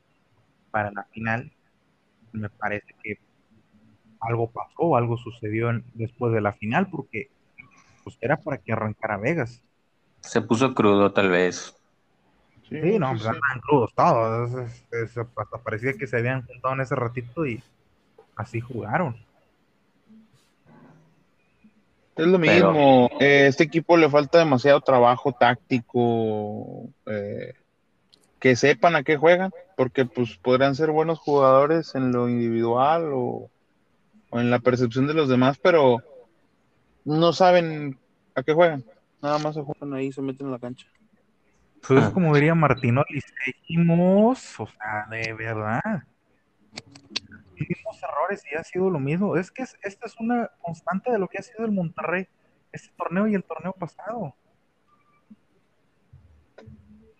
para la final, me parece que algo pasó, algo sucedió después de la final, porque pues era para que arrancara Vegas. Se puso crudo tal vez. Sí, no, pues estaban crudos todos. hasta parecía que se habían juntado en ese ratito y así jugaron. Es lo mismo, eh, este equipo le falta demasiado trabajo táctico, eh, que sepan a qué juegan, porque pues podrán ser buenos jugadores en lo individual o, en la percepción de los demás, pero no saben a qué juegan, nada más se juegan ahí, se meten en la cancha. Pues es como diría Martino, seguimos, o sea, de verdad mismos errores y ha sido lo mismo. Es que esta es una constante de lo que ha sido el Monterrey, este torneo y el torneo pasado.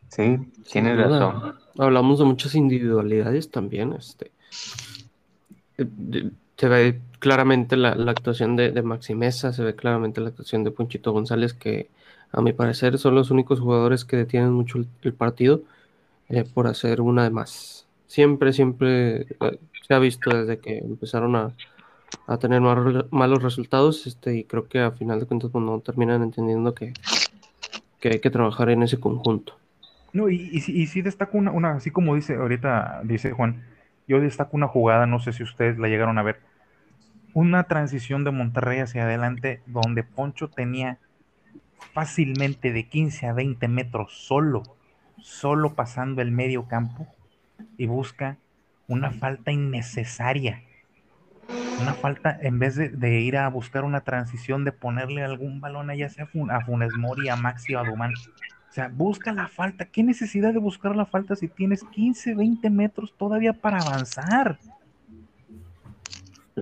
Sí, tiene razón. Hablamos de muchas individualidades también. Este, se ve claramente la, actuación de, de Maxi Mesa, se ve claramente la actuación de Ponchito González, que a mi parecer son los únicos jugadores que detienen mucho el, partido eh, por hacer una de más. Siempre, siempre eh, se ha visto desde que empezaron a, tener malos resultados este, y creo que a final de cuentas pues, no terminan entendiendo que, hay que trabajar en ese conjunto. No, y, y, y sí destaco una, una, así como dice ahorita, dice Juan, yo destaco una jugada, no sé si ustedes la llegaron a ver. una transición de Monterrey hacia adelante donde Poncho tenía fácilmente de 15 a 20 metros solo, solo pasando el medio campo y busca una falta innecesaria. Una falta, en vez de, ir a buscar una transición, de ponerle algún balón allá sea a Funes Mori, a Maxi o a Dumán. O sea, busca la falta. ¿Qué necesidad de buscar la falta si tienes 15, 20 metros todavía para avanzar?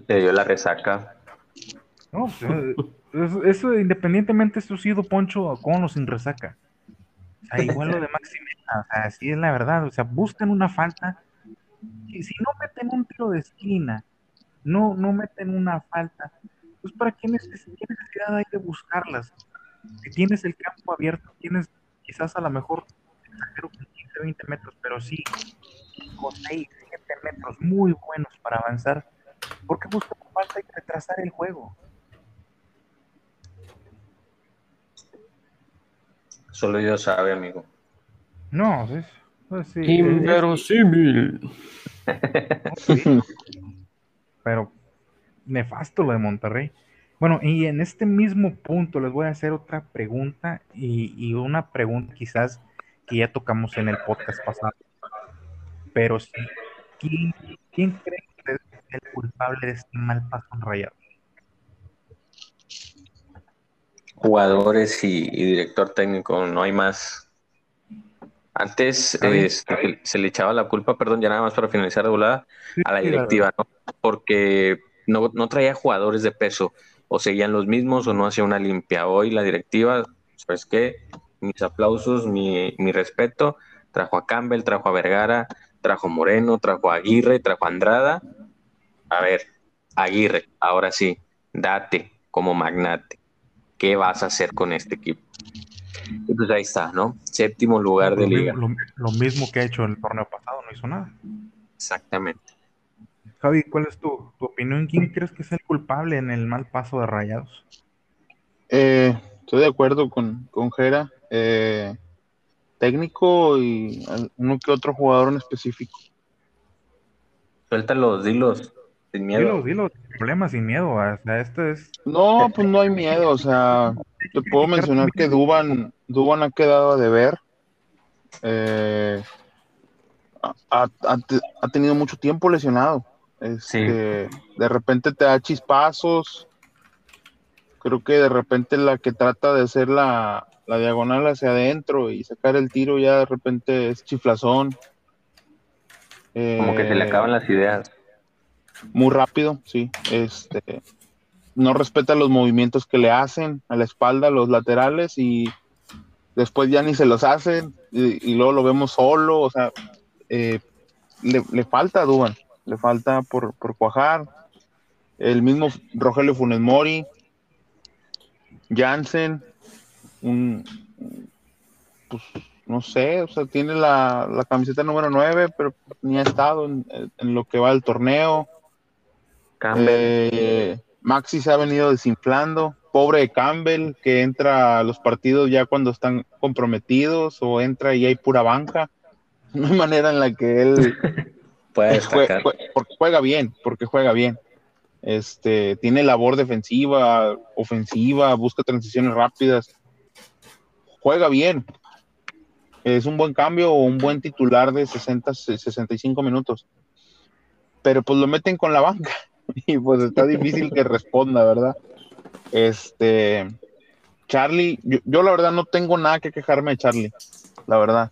Te dio la resaca. No, eso, eso, independientemente esto ha sido Poncho con o sin resaca. O sea, igual lo de Maxi o sea, así es la verdad. O sea, buscan una falta. Y si no meten un tiro de esquina, no, no meten una falta, pues ¿para qué necesidad, hay de buscarlas? Si tienes el campo abierto, tienes quizás a lo mejor, exagero 15, 20 metros, pero sí 5, 6, 7 metros muy buenos para avanzar. ¿Por qué buscan falta y retrasar el juego? Solo Dios sabe, amigo. No, es, pues sí, Inverosímil. Pero nefasto lo de Monterrey. Bueno, y en este mismo punto les voy a hacer otra pregunta y, una pregunta quizás que ya tocamos en el podcast pasado. Pero sí, ¿quién, quién cree que es el culpable de este mal paso en Rayado? Jugadores y director técnico, no hay más. Antes este, se le echaba la culpa, perdón, ya nada más para finalizar de volada, a la directiva, ¿no? Porque no, traía jugadores de peso, o seguían los mismos o no hacía una limpia. Hoy la directiva, ¿sabes qué? Mis aplausos, mi, mi respeto, trajo a Campbell, trajo a Vergara, trajo a Moreno, trajo a Aguirre, trajo a Andrada. A ver, Aguirre, ahora sí, date como magnate. ¿Qué vas a hacer con este equipo? Y pues ahí está, ¿no? Séptimo lugar de liga. lo, mismo que ha hecho el torneo pasado, no hizo nada. Exactamente. Javi, ¿cuál es tu, opinión? ¿Quién crees que es el culpable en el mal paso de Rayados? Eh, estoy de acuerdo con, con Jera. Eh, técnico y uno que otro jugador en específico. Suéltalos, dilos, sin miedo. Dilos, dilos, sin problema, sin miedo. O sea, esto es. No, pues no hay miedo. O sea, te puedo mencionar que Duban, Duban ha quedado a deber. Eh, ha, tenido mucho tiempo lesionado. Este, de repente te da chispazos. Creo que de repente la que trata de hacer la, diagonal hacia adentro y sacar el tiro ya de repente es chiflazón. Como que se le acaban las ideas. Muy rápido, sí. Este, no respeta los movimientos que le hacen a la espalda, los laterales, y después ya ni se los hacen, y, luego lo vemos solo, o sea, eh, le, falta a Duban, le falta por, cuajar. El mismo Rogelio Funes Mori, Jansen, un, pues, no sé, o sea, tiene la, camiseta número 9, pero ni ha estado en, lo que va el torneo. Eh, Maxi se ha venido desinflando. Pobre Campbell, que entra a los partidos ya cuando están comprometidos o entra y hay pura banca. No hay manera en la que él puede juega, porque juega bien, porque juega bien. Este, tiene labor defensiva, ofensiva, busca transiciones rápidas. Juega bien. Es un buen cambio o un buen titular de 60, 65 minutos. Pero pues lo meten con la banca y pues está difícil que responda, ¿verdad? Este, Charlie, yo, la verdad no tengo nada que quejarme de Charlie, la verdad.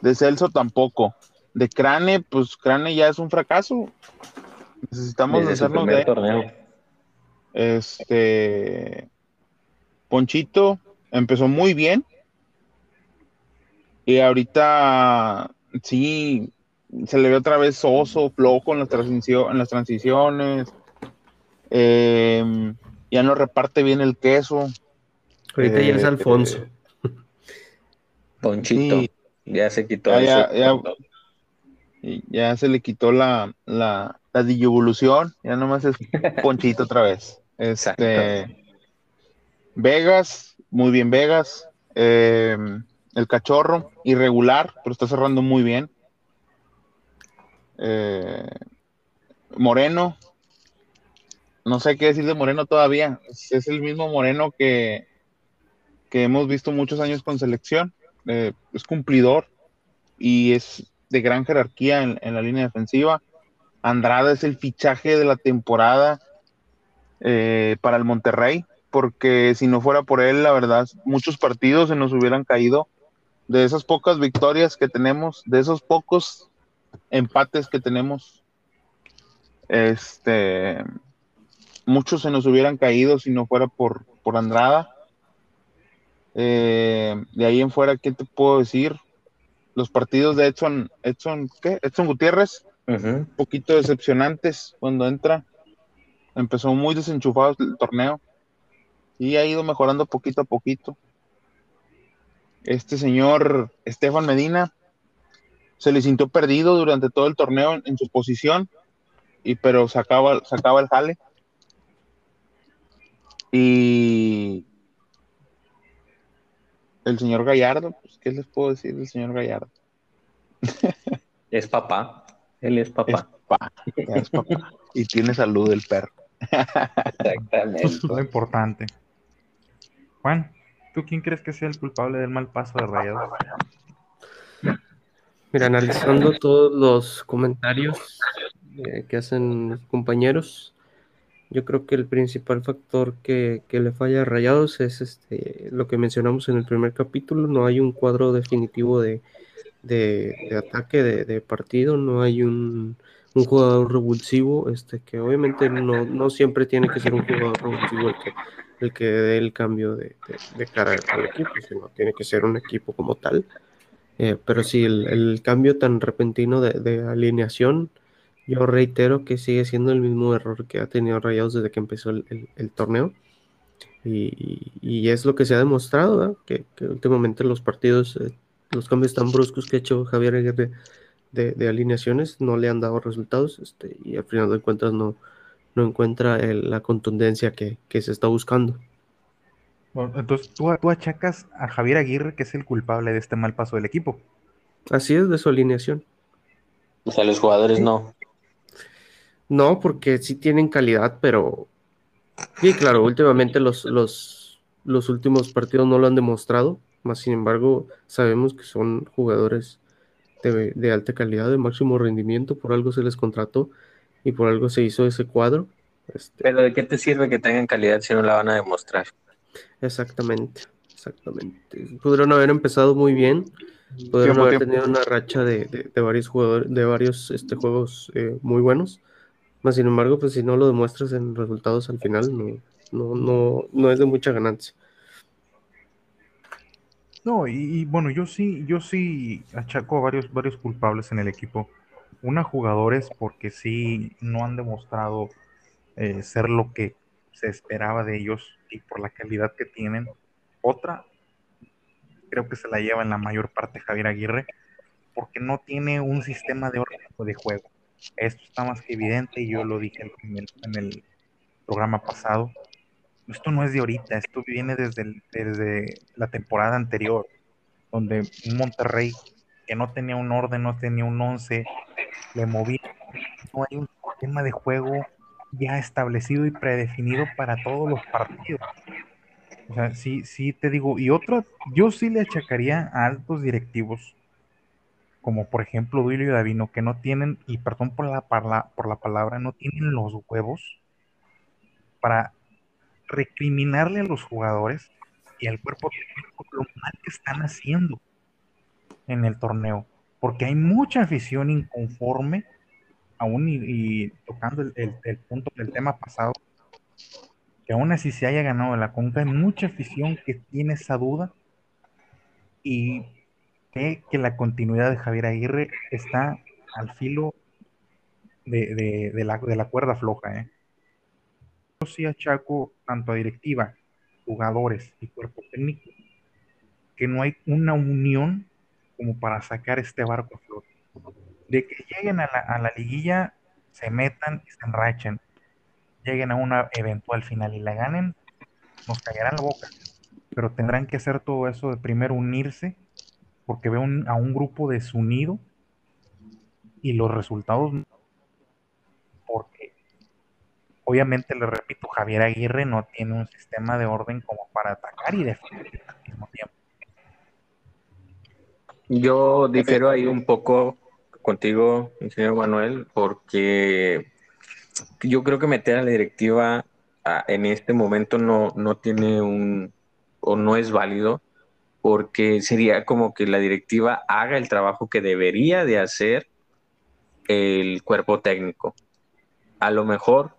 De Celso tampoco. De Crane, pues Crane ya es un fracaso. Necesitamos hacerlo de torneo. Este, Ponchito empezó muy bien. Y ahorita sí se le ve otra vez soso, flojo en las, en las transiciones. Eh, ya no reparte bien el queso. Ahorita ya es eh, Alfonso. Ponchito. ya se quitó. Ya, ya, se le quitó la, la, la ya nomás es Ponchito otra vez. Este, Vegas, muy bien Vegas. Eh, el cachorro, irregular, pero está cerrando muy bien. Eh, Moreno, no sé qué decir de Moreno todavía. Es, el mismo Moreno que, que hemos visto muchos años con selección. Eh, es cumplidor y es de gran jerarquía en, la línea defensiva. Andrada es el fichaje de la temporada eh, para el Monterrey, porque si no fuera por él, la verdad, muchos partidos se nos hubieran caído. De esas pocas victorias que tenemos, de esos pocos empates que tenemos, este, muchos se nos hubieran caído si no fuera por, por Andrada. Eh, de ahí en fuera, ¿qué te puedo decir? Los partidos de Edson, Edson, ¿qué? Edson Gutiérrez, un poquito decepcionantes cuando entra. Empezó muy desenchufado el torneo y ha ido mejorando poquito a poquito. Este señor Estefan Medina se le sintió perdido durante todo el torneo en, su posición, y, pero sacaba, sacaba el jale. Y el señor Gallardo, pues, ¿qué les puedo decir del señor Gallardo? Es papá, él es papá. Es papá, Y tiene salud el perro. Exactamente. Lo importante. Juan, ¿tú quién crees que sea el culpable del mal paso de Rayados? Mira, analizando todos los comentarios eh, que hacen los compañeros, yo creo que el principal factor que, le falla a Rayados es este, lo que mencionamos en el primer capítulo, no hay un cuadro definitivo de, ataque de, partido, no hay un, jugador revulsivo, este, que obviamente no, siempre tiene que ser un jugador revulsivo el que, el que dé el cambio de, cara al equipo, sino tiene que ser un equipo como tal. Eh, pero sí, el, el, cambio tan repentino de alineación yo reitero que sigue siendo el mismo error que ha tenido Rayados desde que empezó el, torneo. Y, es lo que se ha demostrado, que, últimamente los partidos, eh, los cambios tan bruscos que ha hecho Javier Aguirre de, alineaciones no le han dado resultados este, y al final de cuentas no, no encuentra la contundencia que, se está buscando. entonces ¿tú, tú achacas a Javier Aguirre que es el culpable de este mal paso del equipo. Así es, de su alineación. O sea, los jugadores no. No, porque sí tienen calidad, pero sí, claro, últimamente los, los, los últimos partidos no lo han demostrado, más sin embargo sabemos que son jugadores de, alta calidad, de máximo rendimiento, por algo se les contrató y por algo se hizo ese cuadro. Este pero ¿de qué te sirve que tengan calidad si no la van a demostrar? Exactamente, exactamente. Pudieron haber empezado muy bien, pudieron haber tenido una racha de, varios jugadores, de varios este, juegos eh, muy buenos más sin embargo, pues si no lo demuestras en resultados al final, no, no, no, no es de mucha ganancia. No, y, bueno, yo sí, yo sí achaco a varios, varios culpables en el equipo. Una, jugadores porque sí no han demostrado eh, ser lo que se esperaba de ellos y por la calidad que tienen. Otra, creo que se la lleva en la mayor parte Javier Aguirre, porque no tiene un sistema de orden de juego. Esto está más que evidente y yo lo dije en el, programa pasado. Esto no es de ahorita, esto viene desde, desde la temporada anterior, donde Monterrey que no tenía un orden, no tenía un once, le movía. No hay un sistema de juego ya establecido y predefinido para todos los partidos. O sea, sí, sí te digo, y otro, yo sí le achacaría a altos directivos como por ejemplo Duilio y Davino, que no tienen, y perdón por la, por la palabra, no tienen los huevos para recriminarle a los jugadores y al cuerpo técnico lo mal que están haciendo en el torneo. Porque hay mucha afición inconforme, aún y, tocando el, el, punto del tema pasado, que aún así se haya ganado la conca, hay mucha afición que tiene esa duda y que, la continuidad de Javier Aguirre está al filo de, la, de la, cuerda floja. ¿eh? Yo sí achaco tanto a directiva, jugadores y cuerpo técnico que no hay una unión como para sacar este barco a flote. De que lleguen a la, a la liguilla, se metan y se enrachen, lleguen a una eventual final y la ganen, nos callarán la boca. Pero tendrán que hacer todo eso de primero unirse porque veo a un grupo desunido y los resultados porque obviamente, le repito, Javier Aguirre no tiene un sistema de orden como para atacar y defender al mismo tiempo. Yo difiero ahí un poco contigo, ingeniero Manuel, porque yo creo que meter a la directiva en este momento no, no tiene un o no es válido porque sería como que la directiva haga el trabajo que debería de hacer el cuerpo técnico. A lo mejor,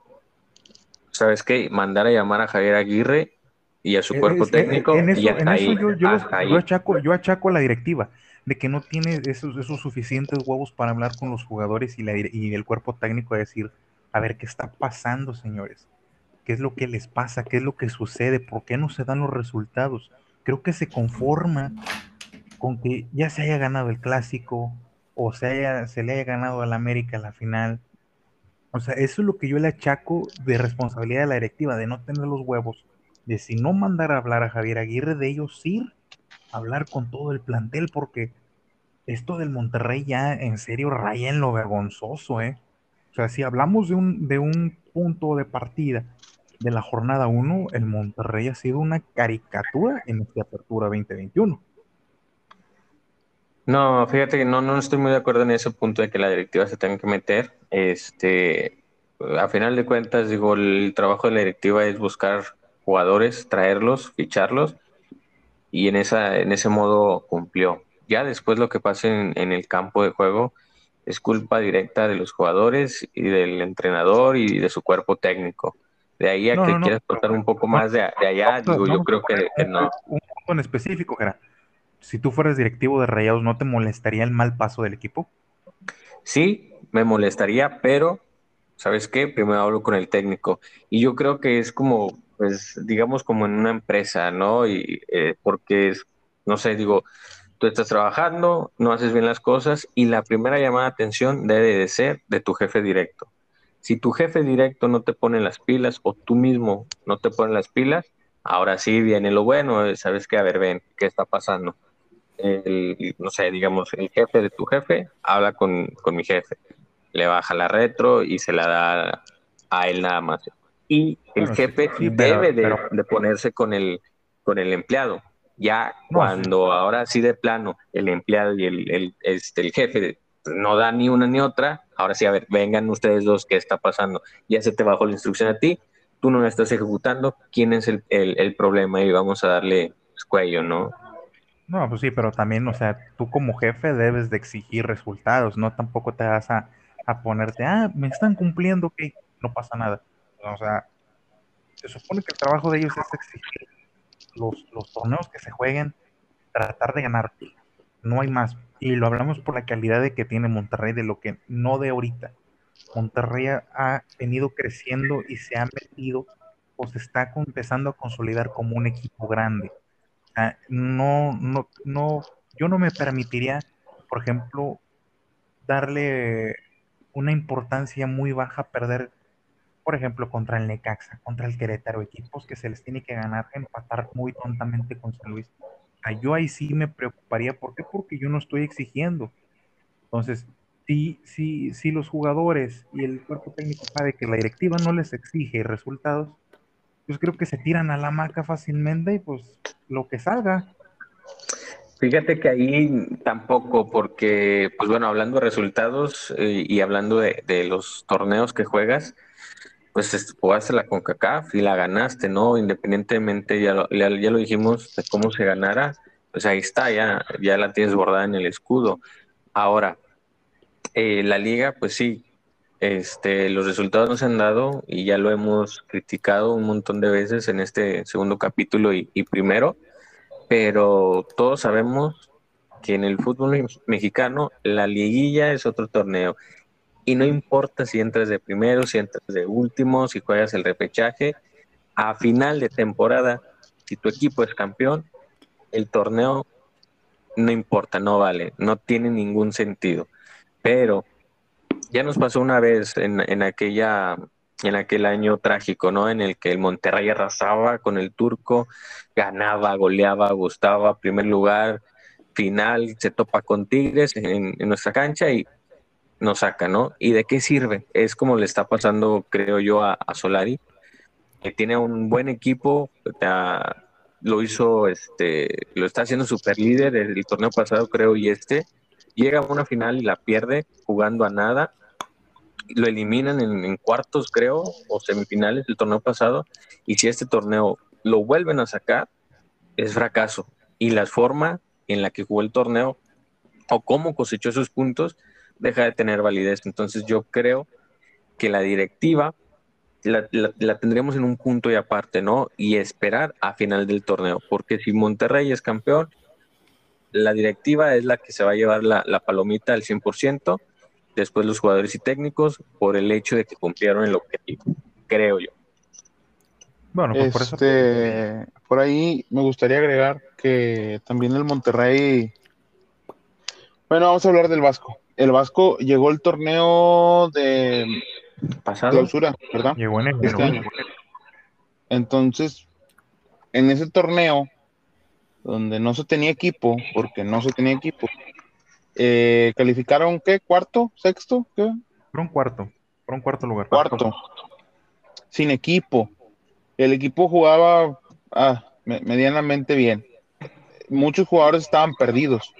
¿sabes qué? Mandar a llamar a Javier Aguirre y a su cuerpo técnico. En eso, yo, achaco, yo achaco a la directiva de que no tiene esos, esos suficientes huevos para hablar con los jugadores y, la, y el cuerpo técnico a decir, a ver, ¿qué está pasando, señores? ¿Qué es lo que les pasa? ¿Qué es lo que sucede? ¿Por qué no se dan los resultados? Creo que se conforma con que ya se haya ganado el clásico o se, haya, se le haya ganado al América la final. O sea, eso es lo que yo le achaco de responsabilidad de la directiva, de no tener los huevos, de si no mandar a hablar a Javier Aguirre, de ellos ir a hablar con todo el plantel, porque esto del Monterrey ya en serio raya en lo vergonzoso, ¿eh? O sea, si hablamos de un, de un punto de partida de la jornada 1, el Monterrey ha sido una caricatura en esta apertura 2021. No, fíjate que no, no estoy muy de acuerdo en ese punto de que la directiva se tenga que meter. Este, a final de cuentas, digo, el trabajo de la directiva es buscar jugadores, traerlos, ficharlos, y en esa, en ese modo cumplió. Ya después lo que pase en, en el campo de juego es culpa directa de los jugadores y del entrenador y de su cuerpo técnico. De ahí a que quieras cortar un poco más de, allá, digo, yo creo que, no. Un punto en específico, era, si tú fueras directivo de Rayados, ¿no te molestaría el mal paso del equipo? Sí, me molestaría, pero, ¿sabes qué? Primero hablo con el técnico. Y yo creo que es como, pues, digamos, como en una empresa, ¿no? Y eh, porque es, no sé, digo, tú estás trabajando, no haces bien las cosas y la primera llamada de atención debe de ser de tu jefe directo. Si tu jefe directo no te pone las pilas o tú mismo no te pones las pilas, ahora sí viene lo bueno, sabes que, a ver, ven, ¿qué está pasando? no sé, digamos, el jefe de tu jefe habla con, mi jefe, le baja la retro y se la da a él nada más. Y el jefe debe de, ponerse con el, con el empleado ya cuando ahora sí de plano el empleado y el, el, este, el jefe no da ni una ni otra, ahora sí, a ver, vengan ustedes dos, ¿qué está pasando? Ya se te bajó la instrucción a ti, tú no la estás ejecutando, ¿quién es el, el, problema? Y vamos a darle cuello, ¿no? No, pues sí, pero también, o sea, tú como jefe debes de exigir resultados, no tampoco te vas a, a ponerte, ah, me están cumpliendo, ok, no pasa nada. O sea, se supone que el trabajo de ellos es exigir los, los torneos que se jueguen, tratar de ganar. No hay más. Y lo hablamos por la calidad de que tiene Monterrey, de lo que no de ahorita. Monterrey ha venido creciendo y se ha metido o se está empezando a consolidar como un equipo grande. no, no, no, yo no me permitiría, por ejemplo, darle una importancia muy baja perder por ejemplo, contra el Necaxa, contra el Querétaro, equipos que se les tiene que ganar, empatar muy tontamente con San Luis. Yo ahí sí me preocuparía. ¿Por qué? Porque yo no estoy exigiendo. Entonces, si, si, si los jugadores y el cuerpo técnico sabe que la directiva no les exige resultados, pues creo que se tiran a la maca fácilmente y pues lo que salga. Fíjate que ahí tampoco, porque, pues bueno, hablando de resultados eh, y hablando de, de, los torneos que juegas, pues jugaste la CONCACAF y la ganaste, ¿no? Independientemente, ya lo, ya, lo dijimos, de cómo se ganara, pues ahí está, ya, ya la tienes bordada en el escudo. Ahora, eh, la liga, pues sí, este, los resultados no se han dado y ya lo hemos criticado un montón de veces en este segundo capítulo y, y primero, pero todos sabemos que en el fútbol mexicano la liguilla es otro torneo y no importa si entras de primero, si entras de último, si juegas el repechaje, a final de temporada, si tu equipo es campeón, el torneo no importa, no vale, no tiene ningún sentido. Pero ya nos pasó una vez en, en aquella en aquel año trágico, ¿no? En el que el Monterrey arrasaba con el turco, ganaba, goleaba, gustaba, primer lugar, final, se topa con Tigres en, en nuestra cancha y nos saca, ¿no? ¿Y de qué sirve? Es como le está pasando, creo yo, a, Solari, que tiene un buen equipo, lo hizo, este, lo está haciendo super líder el torneo pasado, creo, y este, llega a una final y la pierde jugando a nada, lo eliminan en, en cuartos, creo, o semifinales del torneo pasado, y si este torneo lo vuelven a sacar, es fracaso. Y la forma en la que jugó el torneo o cómo cosechó esos puntos deja de tener validez. Entonces yo creo que la directiva la, tendremos en un punto y aparte, ¿no? Y esperar a final del torneo, porque si Monterrey es campeón, la directiva es la que se va a llevar la, palomita al 100%, después los jugadores y técnicos, por el hecho de que cumplieron el objetivo, creo yo. Bueno, pues por eso. Este, por ahí me gustaría agregar que también el Monterrey. Bueno, vamos a hablar del Vasco el Vasco llegó el torneo de pasado clausura, ¿verdad? Llegó en el este año. Entonces, en ese torneo, donde no se tenía equipo, porque no se tenía equipo, eh, calificaron qué, cuarto, sexto, qué? Por un cuarto, por un cuarto lugar. Cuarto, sin equipo. El equipo jugaba ah, medianamente bien. Muchos jugadores estaban perdidos.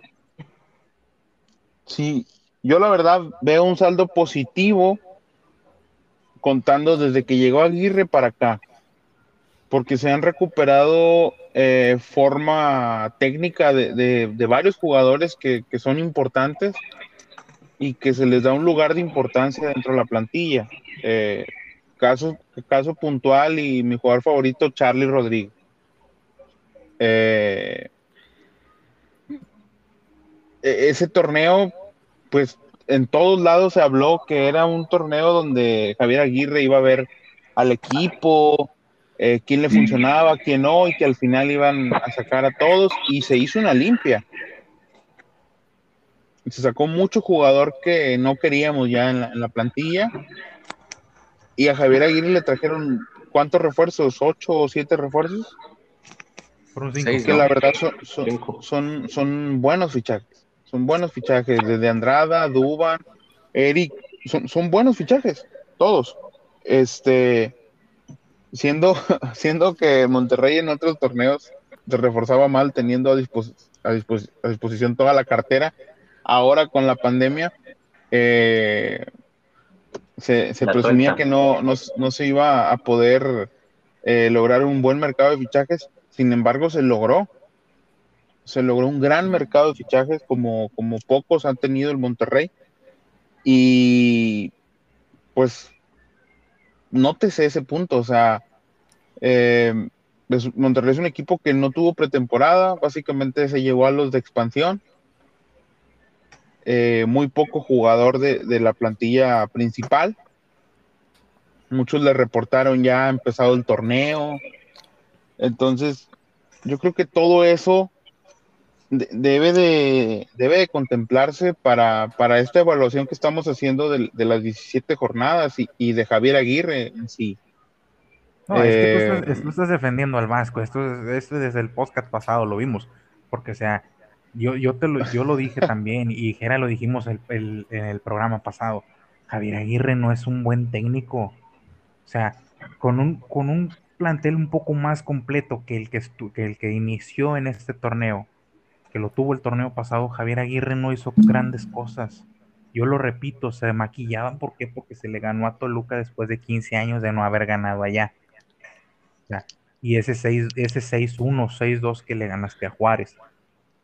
Sí, yo la verdad veo un saldo positivo contando desde que llegó Aguirre para acá, porque se han recuperado eh, forma técnica de, varios jugadores que, son importantes y que se les da un lugar de importancia dentro de la plantilla. Eh, caso, caso puntual y mi jugador favorito, Charlie Rodríguez. Eh, e-, ese torneo pues en todos lados se habló que era un torneo donde Javier Aguirre iba a ver al equipo, eh, quién le funcionaba, quién no, y que al final iban a sacar a todos, y se hizo una limpia. Se sacó mucho jugador que no queríamos ya en la, plantilla, y a Javier Aguirre le trajeron, ¿cuántos refuerzos? ¿Ocho o siete refuerzos? que la verdad son, son buenos fichajes. Son buenos fichajes, desde Andrada, Duban, Eric, son, buenos fichajes, todos. Este, siendo, siendo que Monterrey en otros torneos se reforzaba mal, teniendo a, disposición toda la cartera, ahora con la pandemia, eh, se, presumía que no, no, se iba a poder eh, lograr un buen mercado de fichajes, sin embargo se logró se logró un gran mercado de fichajes como, como pocos han tenido el Monterrey. Y pues nótese ese punto, o sea, eh, Monterrey es un equipo que no tuvo pretemporada, básicamente se llevó a los de expansión. Eh, muy poco jugador de, de, la plantilla principal. Muchos le reportaron ya ha empezado el torneo. Entonces, yo creo que todo eso debe de, debe de contemplarse para, esta evaluación que estamos haciendo de, las 17 jornadas y, de Javier Aguirre en sí. No, es que tú estás, defendiendo al Vasco, esto, esto desde el podcast pasado lo vimos, porque o sea, yo, yo, te lo, yo lo dije también y Jera lo dijimos en el programa pasado, Javier Aguirre no es un buen técnico, o sea, con un, con un plantel un poco más completo que el que, que el que inició en este torneo, que lo tuvo el torneo pasado, Javier Aguirre no hizo grandes cosas. Yo lo repito, se maquillaban, ¿por qué? Porque se le ganó a Toluca después de 15 años de no haber ganado allá. y ese 6-1, ese 6-2 que le ganaste a Juárez.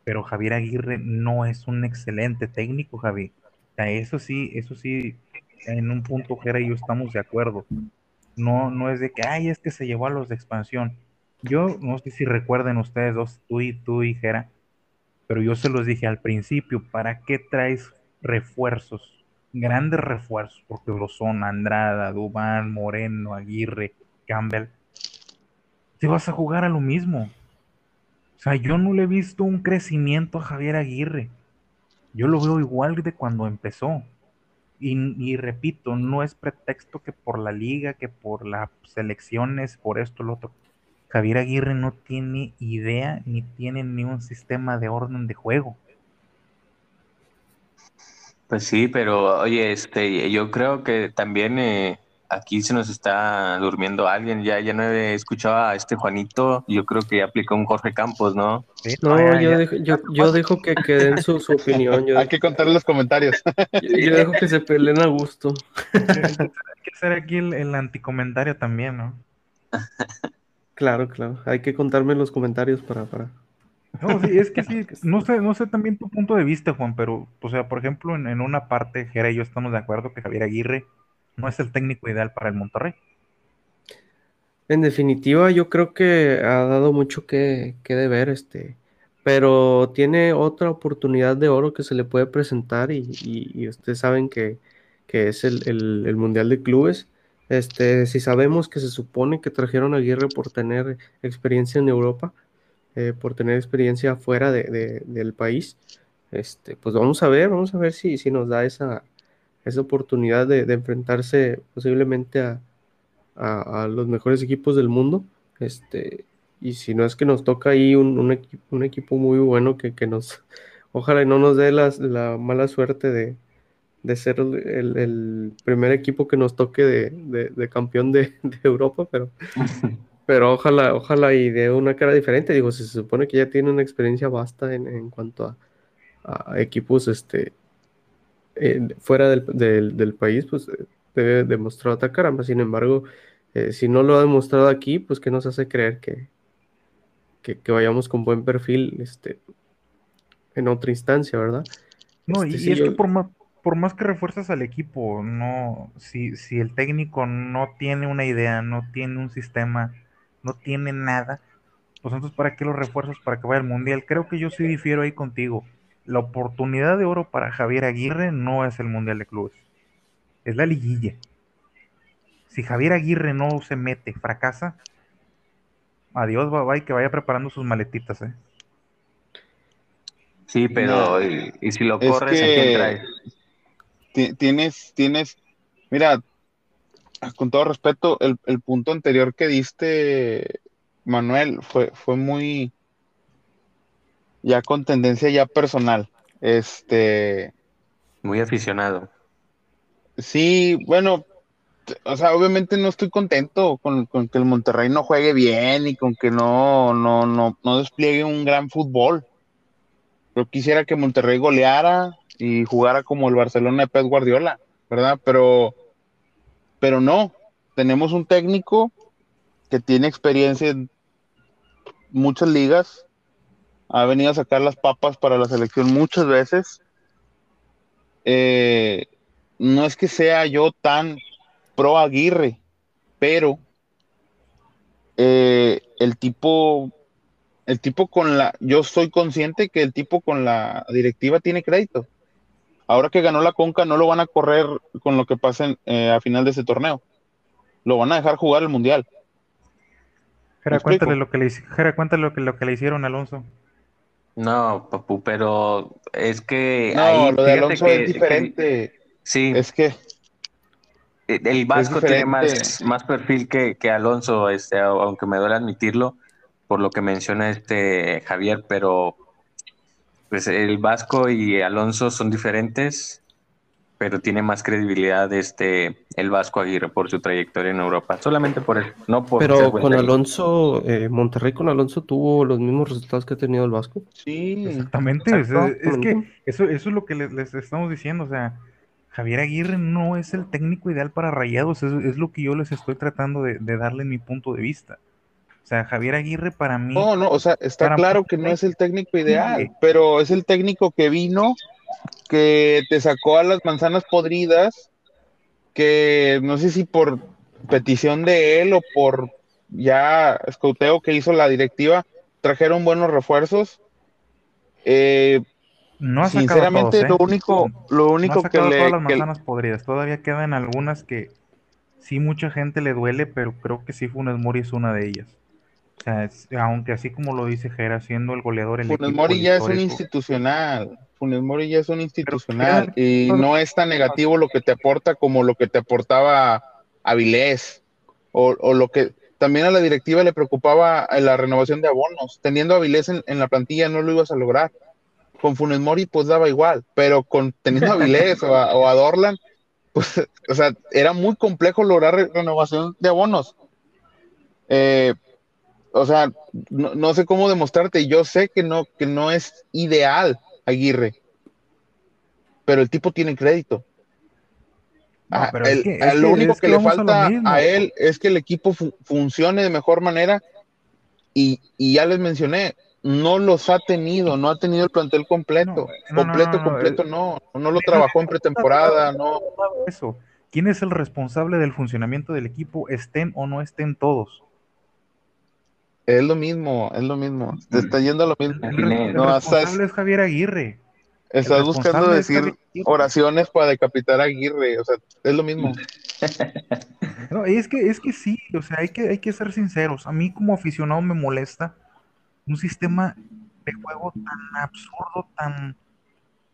Pero Javier Aguirre no es un excelente técnico, Javi. eso sí, eso sí, en un punto Jera y yo estamos de acuerdo. No, no es de que, ay, es que se llevó a los de expansión. Yo no sé si recuerden ustedes dos, tú y tú y Jera, pero yo se los dije al principio, ¿para qué traes refuerzos? Grandes refuerzos, porque lo son Andrada, Dubán, Moreno, Aguirre, Campbell. Te vas a jugar a lo mismo. O sea, yo no le he visto un crecimiento a Javier Aguirre. Yo lo veo igual de cuando empezó. Y, repito, no es pretexto que por la liga, que por las selecciones, por esto, lo otro. Javier Aguirre no tiene idea ni tiene ni un sistema de orden de juego. Pues sí, pero oye, este, yo creo que también eh, aquí se nos está durmiendo alguien. Ya, ya no he escuchado a este Juanito. Yo creo que aplicó un Jorge Campos, ¿no? no, yo, Dejo, yo, yo, dejo que queden su, su opinión. Hay que contar los comentarios. yo, dejo que se peleen a gusto. Hay que hacer aquí el, el anticomentario también, ¿no? Claro, claro. Hay que contarme los comentarios para, para. No, sí, es que sí, no sé, no sé también tu punto de vista, Juan, pero, o sea, por ejemplo, en, en una parte, Jera y yo estamos de acuerdo que Javier Aguirre no es el técnico ideal para el Monterrey. En definitiva, yo creo que ha dado mucho que, que deber, este, pero tiene otra oportunidad de oro que se le puede presentar y, y, ustedes saben que, que es el, el, el, Mundial de Clubes. Este, si sabemos que se supone que trajeron a Aguirre por tener experiencia en Europa, eh, por tener experiencia fuera de, de, del país, este, pues vamos a ver, vamos a ver si, si nos da esa, esa oportunidad de, enfrentarse posiblemente a, a, los mejores equipos del mundo. Este, y si no es que nos toca ahí un, un, equipo, un equipo muy bueno que, que, nos, ojalá no nos dé la, la mala suerte de, de ser el, el, primer equipo que nos toque de, de, de campeón de, Europa, pero, pero ojalá, ojalá y de una cara diferente. Digo, se supone que ya tiene una experiencia vasta en, en cuanto a, a equipos este, eh, fuera del, del, del, país, pues eh, debe demostrar otra caramba. Sin embargo, eh, si no lo ha demostrado aquí, pues que nos hace creer que, que, que, vayamos con buen perfil este, en otra instancia, ¿verdad? No, este, y, sí, es yo... que por más, por más que refuerzas al equipo, no, si, si el técnico no tiene una idea, no tiene un sistema, no tiene nada, pues entonces ¿para qué los refuerzos para que vaya al mundial? Creo que yo sí difiero ahí contigo la oportunidad de oro para Javier Aguirre no es el Mundial de Clubes, es la liguilla. Si Javier Aguirre no se mete, fracasa, adiós, bye bye, que vaya preparando sus maletitas, ¿eh? Sí, pero y, y si lo corres, es que ¿a quién traes? Tienes, tienes, mira, con todo respeto, el, el punto anterior que diste, Manuel, fue, fue muy, ya con tendencia ya personal. Este. Muy aficionado. Sí, bueno, o sea, obviamente no estoy contento con, con, que el Monterrey no juegue bien y con que no, no, no, no despliegue un gran fútbol. Yo quisiera que Monterrey goleara y jugara como el Barcelona de Pep Guardiola, ¿verdad? Pero, pero no, tenemos un técnico que tiene experiencia en muchas ligas, ha venido a sacar las papas para la selección muchas veces. Eh, no es que sea yo tan pro Aguirre, pero eh, el tipo, el tipo con la, yo soy consciente que el tipo con la directiva tiene crédito. Ahora que ganó la Conca, no lo van a correr con lo que pase eh, a final de ese torneo. Lo van a dejar jugar el Mundial. Jera, cuéntale lo que le, Jera, cuéntale lo que, lo que le hicieron a Alonso. No, papu, pero es que. No, ahí, lo de Alonso que, es diferente. Que, sí. Es que. El Vasco tiene más, más perfil que, que, Alonso, este, aunque me duele admitirlo, por lo que menciona este Javier, pero pues el Vasco y Alonso son diferentes pero tiene más credibilidad este el Vasco Aguirre por su trayectoria en Europa, solamente por eso, no por Pero con Alonso, eh, Monterrey con Alonso tuvo los mismos resultados que ha tenido el Vasco. Sí, exactamente. Exacto. Es, es, que eso, eso es lo que les, les, estamos diciendo, o sea, Javier Aguirre no es el técnico ideal para Rayados, es, es lo que yo les estoy tratando de, de, darle mi punto de vista. O sea, Javier Aguirre para mí. No, no, o sea, está claro que no es el técnico ideal, sí. pero es el técnico que vino que te sacó a las manzanas podridas, que no sé si por petición de él o por ya escouteo que hizo la directiva, trajeron buenos refuerzos. Eh, no ha sinceramente, todos, ¿eh? lo único, lo único no que le. Todas las manzanas que... podridas. Todavía quedan algunas que sí mucha gente le duele, pero creo que sí Funes Mori es una de ellas. O sea, es, aunque así como lo dice Jera, siendo el goleador el Funes Mori ya es un institucional. Funes Mori ya es un institucional pero, y no es tan negativo lo que te aporta como lo que te aportaba Avilés o, o, lo que también a la directiva le preocupaba la renovación de abonos. Teniendo a Avilés en, en, la plantilla no lo ibas a lograr. con Funes Mori pues daba igual, pero con teniendo a Vilés o, a, Dorlan, pues, o sea, era muy complejo lograr renovación de abonos. Eh, o sea, no, sé cómo demostrarte, yo sé que no, que no es ideal Aguirre, pero el tipo tiene crédito. Ah, lo único que, le falta a, él es que el equipo funcione de mejor manera y, ya les mencioné, no los ha tenido, no ha tenido el plantel completo, completo, completo, no, no lo trabajó en pretemporada, no. Eso. ¿Quién es el responsable del funcionamiento del equipo, estén o no estén todos? Es lo mismo, es lo mismo. Te está yendo a lo mismo. El, responsable es Javier Aguirre. Estás buscando decir oraciones para decapitar a Aguirre, o sea, es lo mismo. No, es que, es que sí, o sea, hay que, hay que ser sinceros. A mí como aficionado me molesta un sistema de juego tan absurdo, tan,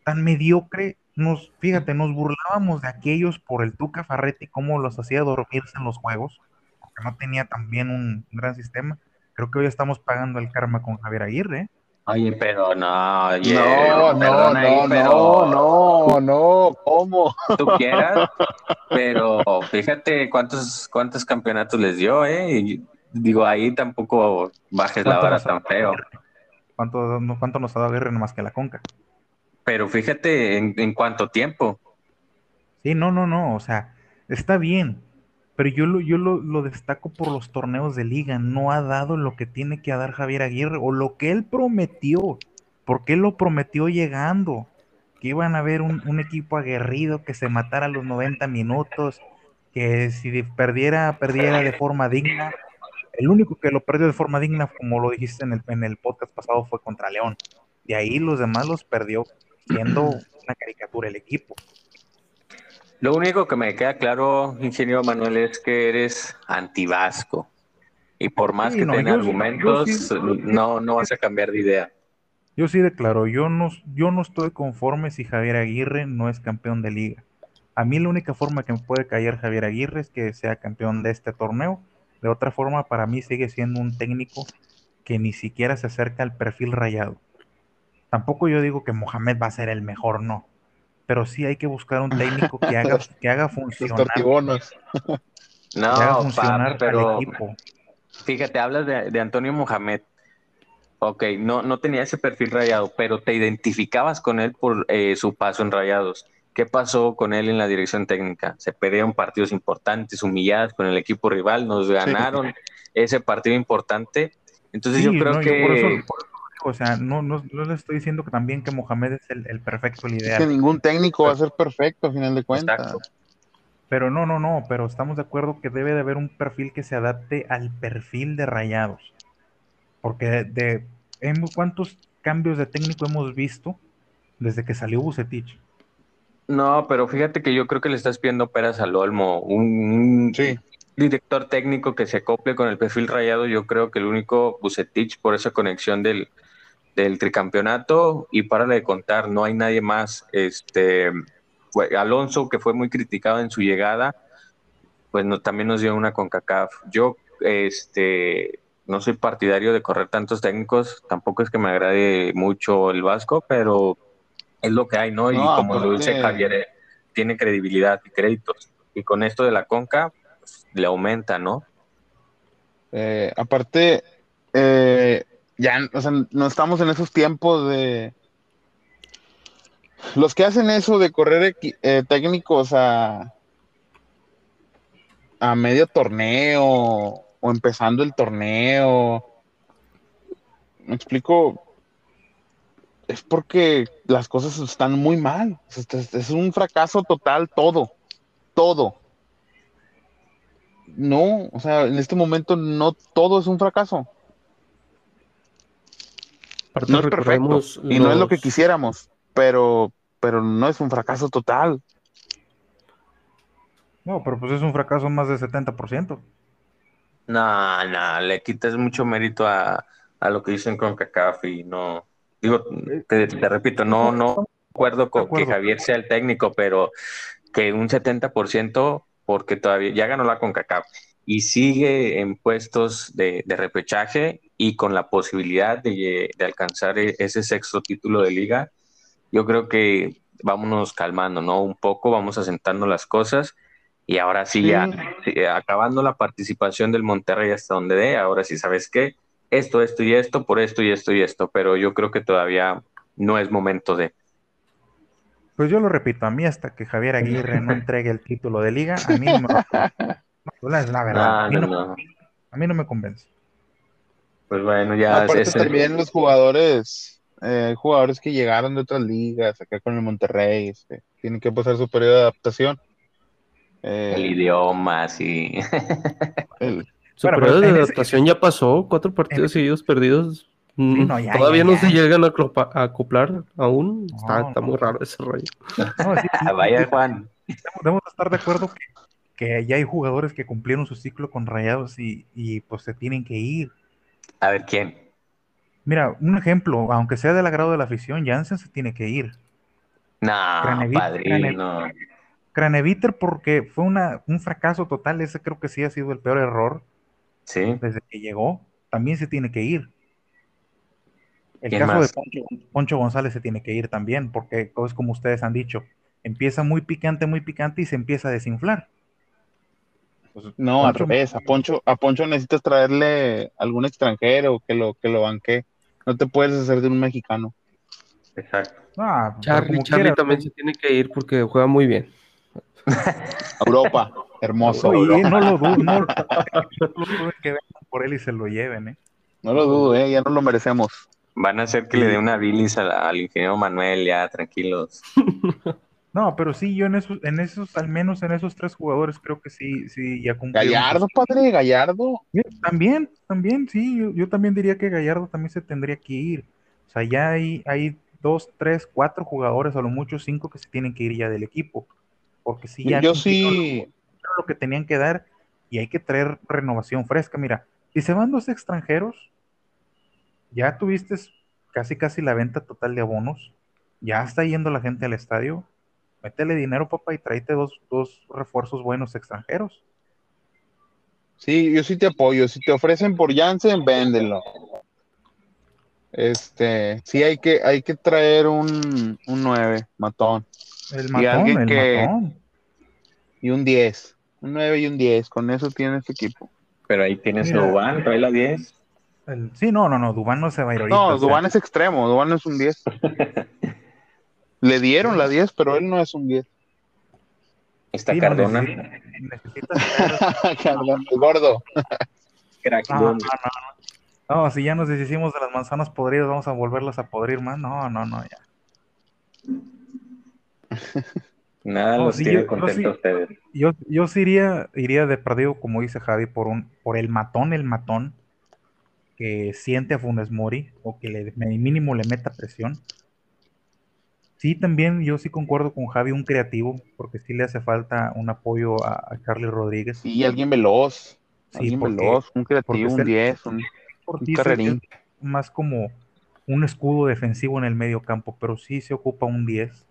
tan mediocre. Nos, fíjate, nos burlábamos de aquellos por el Tuca Farretti, cómo los hacía dormirse en los juegos, porque no tenía también un gran sistema. Creo que hoy estamos pagando el karma con Javier Aguirre. Oye, pero no, no, no, no, no, no, no, ¿cómo? Tú quieras, pero fíjate cuántos, cuántos campeonatos les dio, ¿eh? Y digo, ahí tampoco bajes la vara tan feo. ¿Cuánto, ¿Cuánto nos ha dado Aguirre más que la Conca? Pero fíjate en, en cuánto tiempo. Sí, no, no, no, o sea, está bien, pero yo lo, yo lo, destaco por los torneos de liga. No ha dado lo que tiene que dar Javier Aguirre o lo que él prometió. Porque él lo prometió llegando. Que iban a ver un, equipo aguerrido que se matara a los 90 minutos. Que si perdiera, perdiera de forma digna. El único que lo perdió de forma digna, como lo dijiste en el, en el podcast pasado, fue contra León. De ahí los demás los perdió siendo una caricatura el equipo. Lo único que me queda claro, ingeniero Manuel, es que eres anti-vasco. Y por más que tenga argumentos, no, no vas a cambiar de idea. Yo sí declaro, yo no, yo no estoy conforme si Javier Aguirre no es campeón de liga. A mí la única forma que me puede caer Javier Aguirre es que sea campeón de este torneo. De otra forma, para mí sigue siendo un técnico que ni siquiera se acerca al perfil rayado. Tampoco yo digo que Mohamed va a ser el mejor, no pero sí hay que buscar un técnico que haga, que haga funcionar. no, que haga funcionar pero equipo. Fíjate, hablas de, Antonio Mohamed. Ok, no, no tenía ese perfil rayado, pero te identificabas con él por eh, su paso en rayados. ¿Qué pasó con él en la dirección técnica? Se perdieron partidos importantes, humillados con el equipo rival, nos ganaron ese partido importante. Entonces yo creo que o sea, no, no, no, le estoy diciendo que también que Mohamed es el, perfecto, el ideal. Es que ningún técnico va a ser perfecto, a final de cuentas. Pero no, no, no, pero estamos de acuerdo que debe de haber un perfil que se adapte al perfil de Rayados. Porque de, ¿cuántos cambios de técnico hemos visto desde que salió Bucetich? No, pero fíjate que yo creo que le estás pidiendo peras al olmo. Un, director técnico que se acople con el perfil rayado, yo creo que el único Bucetich por esa conexión del, del tricampeonato y para de contar, no hay nadie más. Este, Alonso, que fue muy criticado en su llegada, pues no, también nos dio una con CACAF. Yo este, no soy partidario de correr tantos técnicos, tampoco es que me agrade mucho el Vasco, pero es lo que hay, ¿no? y como lo dice Javier, eh, tiene credibilidad y créditos. Y con esto de la Conca, pues, le aumenta, ¿no? Eh, aparte, eh, ya, o sea, no estamos en esos tiempos de... Los que hacen eso de correr eh, técnicos a, a medio torneo o empezando el torneo, me explico, es porque las cosas están muy mal. Es un fracaso total todo, todo. No, o sea, en este momento no todo es un fracaso no es perfecto y no es lo que quisiéramos, pero, pero no es un fracaso total. No, pero pues es un fracaso más del 70%. No, no, le quitas mucho mérito a, lo que dicen con CACAF y no, digo, te, repito, no, no acuerdo con que Javier sea el técnico, pero que un 70% porque todavía ya ganó la CONCACAF y sigue en puestos de, de repechaje y con la posibilidad de, alcanzar e, ese sexto título de liga, yo creo que vámonos calmando, ¿no? Un poco, vamos asentando las cosas y ahora sí, ya acabando la participación del Monterrey hasta donde dé, ahora sí, ¿sabes qué? Esto, esto y esto, por esto y esto y esto, pero yo creo que todavía no es momento de. Pues yo lo repito, a mí hasta que Javier Aguirre no entregue el título de liga, a mí no me es la verdad. a, mí no, me convence. Pues bueno, ya. Aparte también los jugadores, eh, jugadores que llegaron de otras ligas, acá con el Monterrey, este, tienen que pasar su periodo de adaptación. el eh, idioma, sí. su periodo de adaptación ya pasó, cuatro partidos seguidos perdidos Mm, todavía no se llegan a, acoplar aún. está, muy raro ese rollo. Vaya, Juan. Debemos estar de acuerdo que, ya hay jugadores que cumplieron su ciclo con rayados y, pues se tienen que ir. A ver, ¿quién? Mira, un ejemplo, aunque sea del agrado de la afición, Jansen se tiene que ir. No, padrino. Craneviter porque fue una, un fracaso total, ese creo que sí ha sido el peor error. Sí. Desde que llegó, también se tiene que ir. El caso de Poncho, González se tiene que ir también, porque es como ustedes han dicho, empieza muy picante, muy picante y se empieza a desinflar. Pues, no, al revés, a Poncho, a Poncho necesitas traerle algún extranjero que lo, que lo banque. No te puedes hacer de un mexicano. Exacto. Ah, Charlie, también se tiene que ir porque juega muy bien. Europa, hermoso. no lo dudo, no, lo dudo que vengan por él y se lo lleven, ¿eh? No lo dudo, ¿eh? ya no lo merecemos. Van a hacer que le dé una bilis al, ingeniero Manuel, ya, tranquilos. No, pero sí, yo en esos, en esos, al menos en esos tres jugadores, creo que sí, sí, ya cumplieron. Gallardo, padre, Gallardo. También, también, sí, yo, también diría que Gallardo también se tendría que ir. O sea, ya hay, hay dos, tres, cuatro jugadores, a lo mucho cinco que se tienen que ir ya del equipo. Porque si ya yo sí lo que tenían que dar y hay que traer renovación fresca. Mira, si se van dos extranjeros, ya tuviste casi casi la venta total de abonos, ya está yendo la gente al estadio, métele dinero, papá, y tráete dos, dos refuerzos buenos extranjeros. Sí, yo sí te apoyo. Si te ofrecen por Jansen, véndelo. Este, sí hay que, hay que traer un, un 9, matón. El matón, y el matón. Y un 10. Un 9 y un 10. Con eso tienes equipo. Pero ahí tienes a Uban, trae la 10 sí, no, no, no, Dubán no se va a ir ahorita. No, Dubán es extremo, Dubán es un 10. Le dieron la 10, pero él no es un 10. Está Cardona. Cardona, el gordo. no, no, no, no, si ya nos deshicimos de las manzanas podridas, vamos a volverlas a podrir más. No, no, no, ya. Nada los tiene contentos ustedes. Yo, yo sí iría, iría de perdido, como dice Javi, por un, por el matón, el matón que siente a Funes Mori o que le, mínimo le meta presión. Sí, también yo sí concuerdo con Javi, un creativo, porque sí le hace falta un apoyo a, Carly Rodríguez. Y alguien veloz, alguien veloz, un creativo, un 10, un, carrerín. Más como un escudo defensivo en el medio campo, pero sí se ocupa un 10.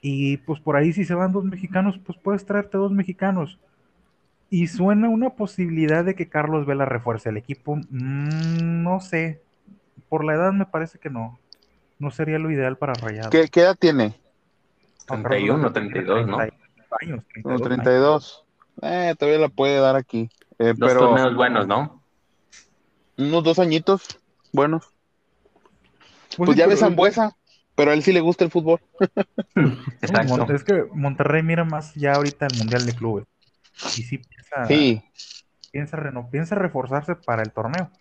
Y pues por ahí si se van dos mexicanos, pues puedes traerte dos mexicanos. Y suena una posibilidad de que Carlos Vela refuerce el equipo. Mm, no sé. Por la edad me parece que no. No sería lo ideal para Rayados. ¿Qué, edad tiene? 31, 32, ¿no? Años, 32. Eh, todavía la puede dar aquí. Eh, dos pero... torneos buenos, ¿no? Unos dos añitos buenos. Pues, pues ya ves Zambuesa, pero a él sí le gusta el fútbol. Exacto. Es que Monterrey mira más ya ahorita el Mundial de Clubes. Y sí piensa, sí. piensa, piensa reforzarse para el torneo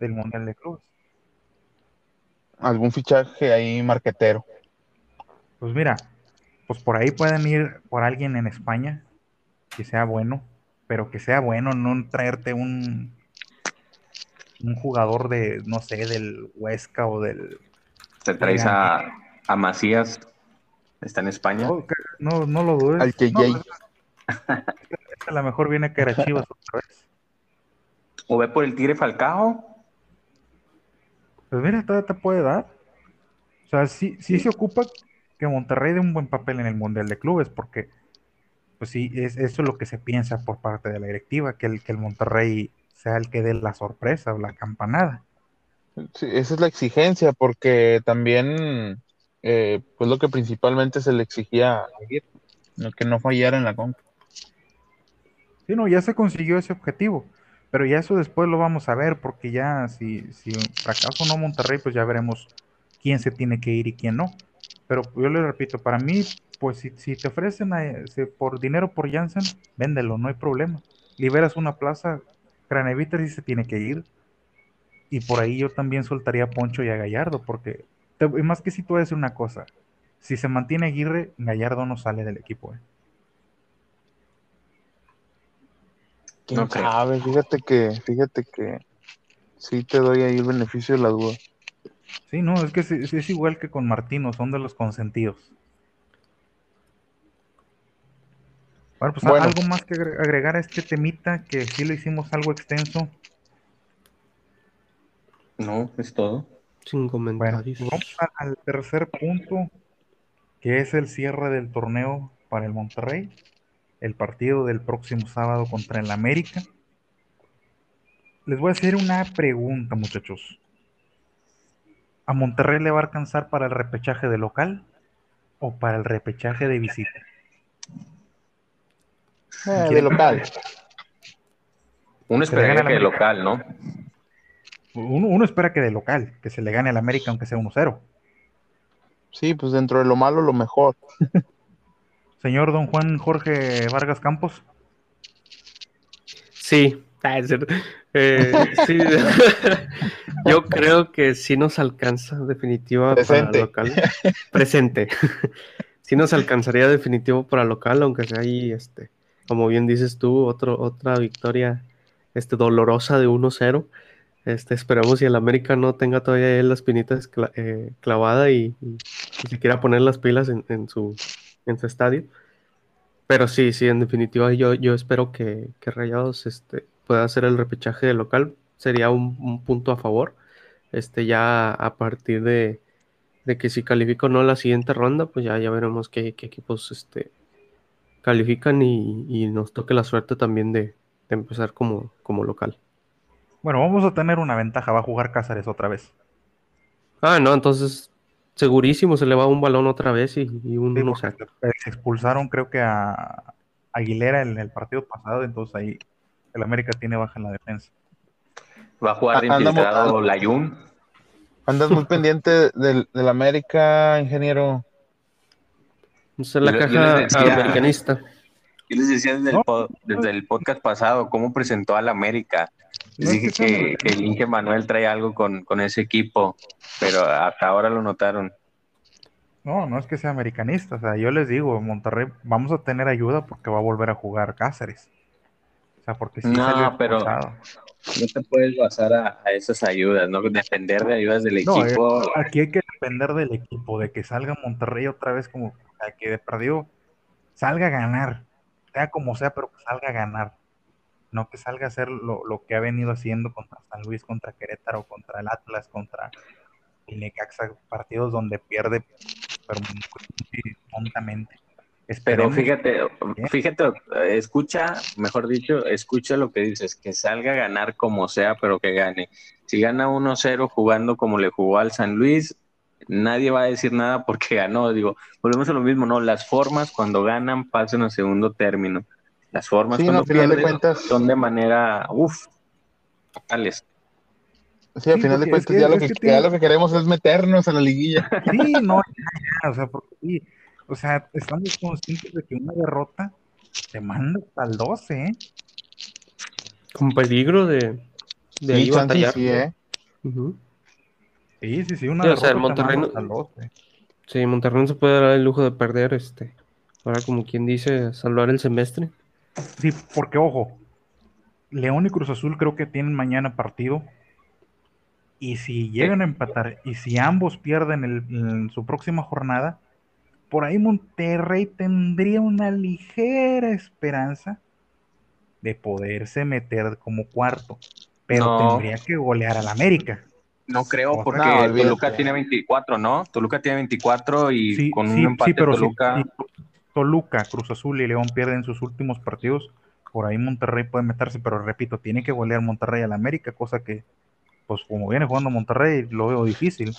del Mundial de Clubes. Algún fichaje ahí marquetero. Pues mira, pues por ahí pueden ir por alguien en España que sea bueno, pero que sea bueno, no traerte un un jugador de, no sé, del Huesca o del... Te traes a, a, Macías, está en España. No, no, lo dudes. Al que a lo mejor viene que era Chivas otra vez. ¿O ve por el Tigre Falcao? Pues mira, todavía te puede dar. O sea, sí, sí se ocupa que Monterrey dé un buen papel en el Mundial de Clubes, porque, pues sí, es, eso es lo que se piensa por parte de la directiva, que el, que el Monterrey sea el que dé la sorpresa o la campanada. Sí, esa es la exigencia, porque también eh, pues lo que principalmente se le exigía a Aguirre, que no fallara en la conca. Sí, no, ya se consiguió ese objetivo, pero ya eso después lo vamos a ver, porque ya si, si fracaso no Monterrey, pues ya veremos quién se tiene que ir y quién no. Pero yo le repito, para mí, pues si, si te ofrecen por dinero por Jansen, véndelo, no hay problema. Liberas una plaza, Craneviter sí se tiene que ir. Y por ahí yo también soltaría a Poncho y a Gallardo, porque te- más que si tú voy a decir una cosa, si se mantiene Aguirre, Gallardo no sale del equipo. ¿eh? ¿Quién No creo. sabe? Fíjate que, fíjate que sí te doy ahí el beneficio de la duda. Sí, no, es que sí es igual que con Martino, son de los consentidos. Bueno, pues Bueno. algo más que agre- agregar a este temita, que sí lo hicimos algo extenso. No, es todo. Sin Bueno, comentarios. pues vamos al tercer punto, que es el cierre del torneo para el Monterrey, el partido del próximo sábado contra el América. Les voy a hacer una pregunta, muchachos. ¿A Monterrey le va a alcanzar para el repechaje de local o para el repechaje de visita? Eh, de local. Uno gana que de local, ¿no? Uno, uno espera que de local, que se le gane al América aunque sea 1-0. Sí, pues dentro de lo malo, lo mejor. Señor don Juan Jorge Vargas Campos, Sí, ah, es cierto. Eh, sí. Yo creo que sí nos alcanza definitiva Presente. para local. Presente. Sí nos alcanzaría definitivo para local, aunque sea ahí, este, como bien dices tú, otro, otra victoria este, dolorosa de 1-0. Este, esperamos si el América no tenga todavía él la espinita escla- eh, clavada y, y- y se quiera poner las pilas en, en su, en su estadio. Pero sí, sí, en definitiva yo, yo espero que, que Rayados este, pueda hacer el repechaje de local. Sería un, un punto a favor. Este, ya a partir de, de que si califico o no la siguiente ronda, pues ya, ya veremos qué, qué equipos este, califican y, y nos toque la suerte también de, de empezar como, como local. bueno, vamos a tener una ventaja, va a jugar Cáceres otra vez. Ah, no, entonces segurísimo se le va un balón otra vez y, y un Sí, se- se expulsaron creo que a Aguilera en el partido pasado, entonces ahí el América tiene baja en la defensa. Va a jugar de infiltrado Layun. Andas muy pendiente del, del América, ingeniero. Esa es la Yo- yo caja les decía- americanista. Yo les decía desde, No. el, po- desde el podcast pasado cómo presentó al América. Les dije que el Inge Manuel trae algo con, con ese equipo, pero hasta ahora lo notaron. No, no es que sea americanista, o sea, yo les digo, Monterrey, vamos a tener ayuda porque va a volver a jugar Cáceres. O sea, porque sí No, pero-. No te puedes basar a, a esas ayudas, ¿no? Depender de ayudas del No, equipo. Aquí hay que depender del equipo, de que salga Monterrey otra vez como o sea, que de perdido salga a ganar, sea como sea, pero que salga a ganar. No que salga a hacer lo, lo que ha venido haciendo contra San Luis, contra Querétaro, contra el Atlas, contra el Necaxa, partidos donde pierde, pero tontamente. Pero fíjate, fíjate, escucha, mejor dicho, escucha lo que dices, que salga a ganar como sea, pero que gane. Si gana 1-0 jugando como le jugó al San Luis, nadie va a decir nada porque ganó. Digo, volvemos a lo mismo, ¿no? Las formas cuando ganan pasan a segundo término. Las formas Sí, no, cuando al final de pierden cuentas- son de manera, uff, fatales. Sí, al Sí, final de cuentas es que- ya, lo que, ya lo que queremos es meternos a la liguilla. Sí, no, ya, ya, o sea, porque sí, o sea, estamos conscientes de que una derrota te manda hasta el 12, ¿eh? Con peligro de, de ahí batallar. sí, ¿eh? Sí, sí, sí, una Sí, o sea, el derrota te manda no- hasta el 12. Sí, Monterrey no se puede dar el lujo de perder, este, ahora como quien dice, salvar el semestre. Sí, porque ojo, León y Cruz Azul creo que tienen mañana partido. Y si llegan a empatar y si ambos pierden el- en su próxima jornada, por ahí Monterrey tendría una ligera esperanza de poderse meter como cuarto. Pero No. tendría que golear al América. No creo, porque no. Toluca tiene 24, ¿no? Toluca tiene 24 y Sí, con sí, un empate sí, pero si- Toluca. si Toluca, Cruz Azul y León pierden sus últimos partidos, por ahí Monterrey puede meterse, pero repito, tiene que golear Monterrey al América, cosa que, pues como viene jugando Monterrey, lo veo difícil.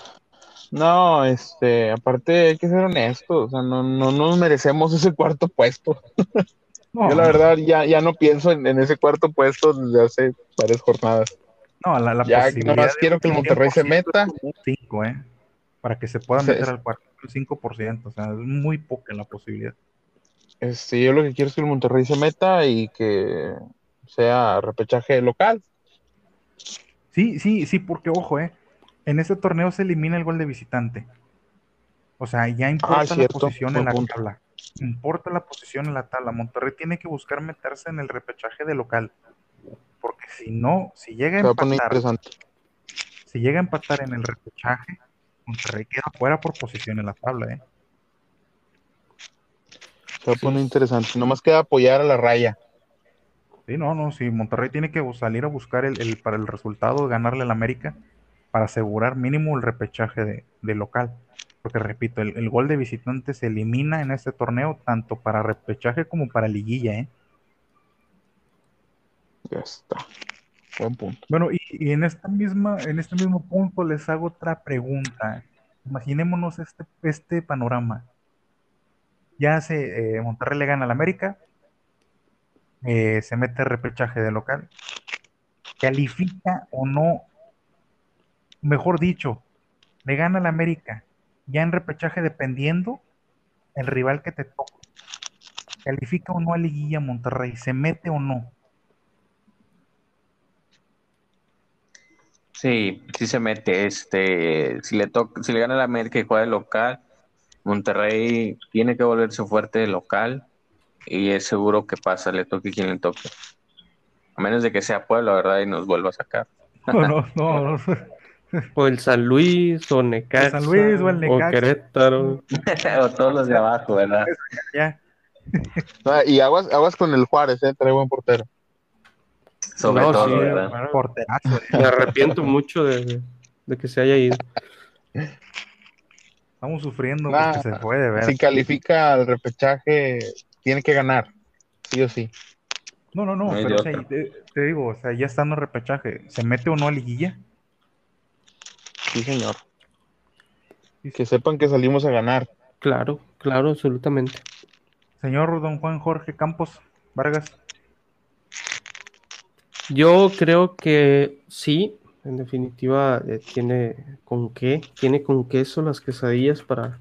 No, este, aparte hay que ser honestos, o sea, no, no nos merecemos ese cuarto puesto. No, Yo la verdad ya, ya no pienso en, en ese cuarto puesto desde hace varias jornadas. no, la, la Ya, posibilidad nomás de quiero que el Monterrey se 100% meta. 5, ¿eh? Para que se pueda Sí, meter es- al cuarto, el 5%, o sea, es muy poca la posibilidad. Este, yo lo que quiero es que el Monterrey se meta y que sea repechaje local. Sí, sí, sí, porque ojo, ¿eh? En este torneo se elimina el gol de visitante. O sea, ya importa la Ah, cierto, posición buen en la punto. tabla. Importa la posición en la tabla. Monterrey tiene que buscar meterse en el repechaje de local. Porque si no, si llega a Se va a poner empatar, interesante. si llega a empatar en el repechaje, Monterrey queda fuera por posición en la tabla, ¿eh? Se va a poner interesante. Nomás queda apoyar a la raya. Sí, no, no, sí, Monterrey tiene que salir a buscar el, el- para el resultado, ganarle al América, para asegurar mínimo el repechaje de, de local. Porque repito, el, el gol de visitante se elimina en este torneo tanto para repechaje como para liguilla, ¿eh? Ya está. Bueno, y, y en esta misma, en este mismo punto les hago otra pregunta. Imaginémonos este, este panorama. Ya se eh, Monterrey le gana al América, eh, se mete repechaje de local. ¿Califica o no? Mejor dicho, le gana al América, ya en repechaje dependiendo el rival que te toque. ¿Califica o no a Liguilla Monterrey? ¿Se mete o no? Sí, sí se mete. Este, si le toca, si le gana el América y juega de local, Monterrey tiene que volverse fuerte de local y es seguro que pasa, le toque quien le toque. A menos de que sea Puebla, ¿verdad? Y nos vuelva a sacar. No, no, no, no. O el San Luis, o Necaxa, San Luis, o el Necaxa. Querétaro. o todos los de abajo, ¿verdad? Ya. Ah, y aguas, aguas con el Juárez, eh, trae buen portero. Sobre No, todo, sí, ¿verdad? bueno, Porterazo. eh. Me arrepiento mucho de, que se haya ido. Estamos sufriendo Nah, porque se fue de ver. Si califica al repechaje, tiene que ganar. Sí o sí. No, no, no, No hay pero de o sea, otra. te, te digo, o sea, ya estando en repechaje, ¿se mete o no a liguilla? Sí, señor. Que sepan que salimos a ganar. Claro, claro, absolutamente. Señor don Juan Jorge Campos Vargas, Yo creo que sí, en definitiva eh, tiene con qué, tiene con queso las quesadillas para,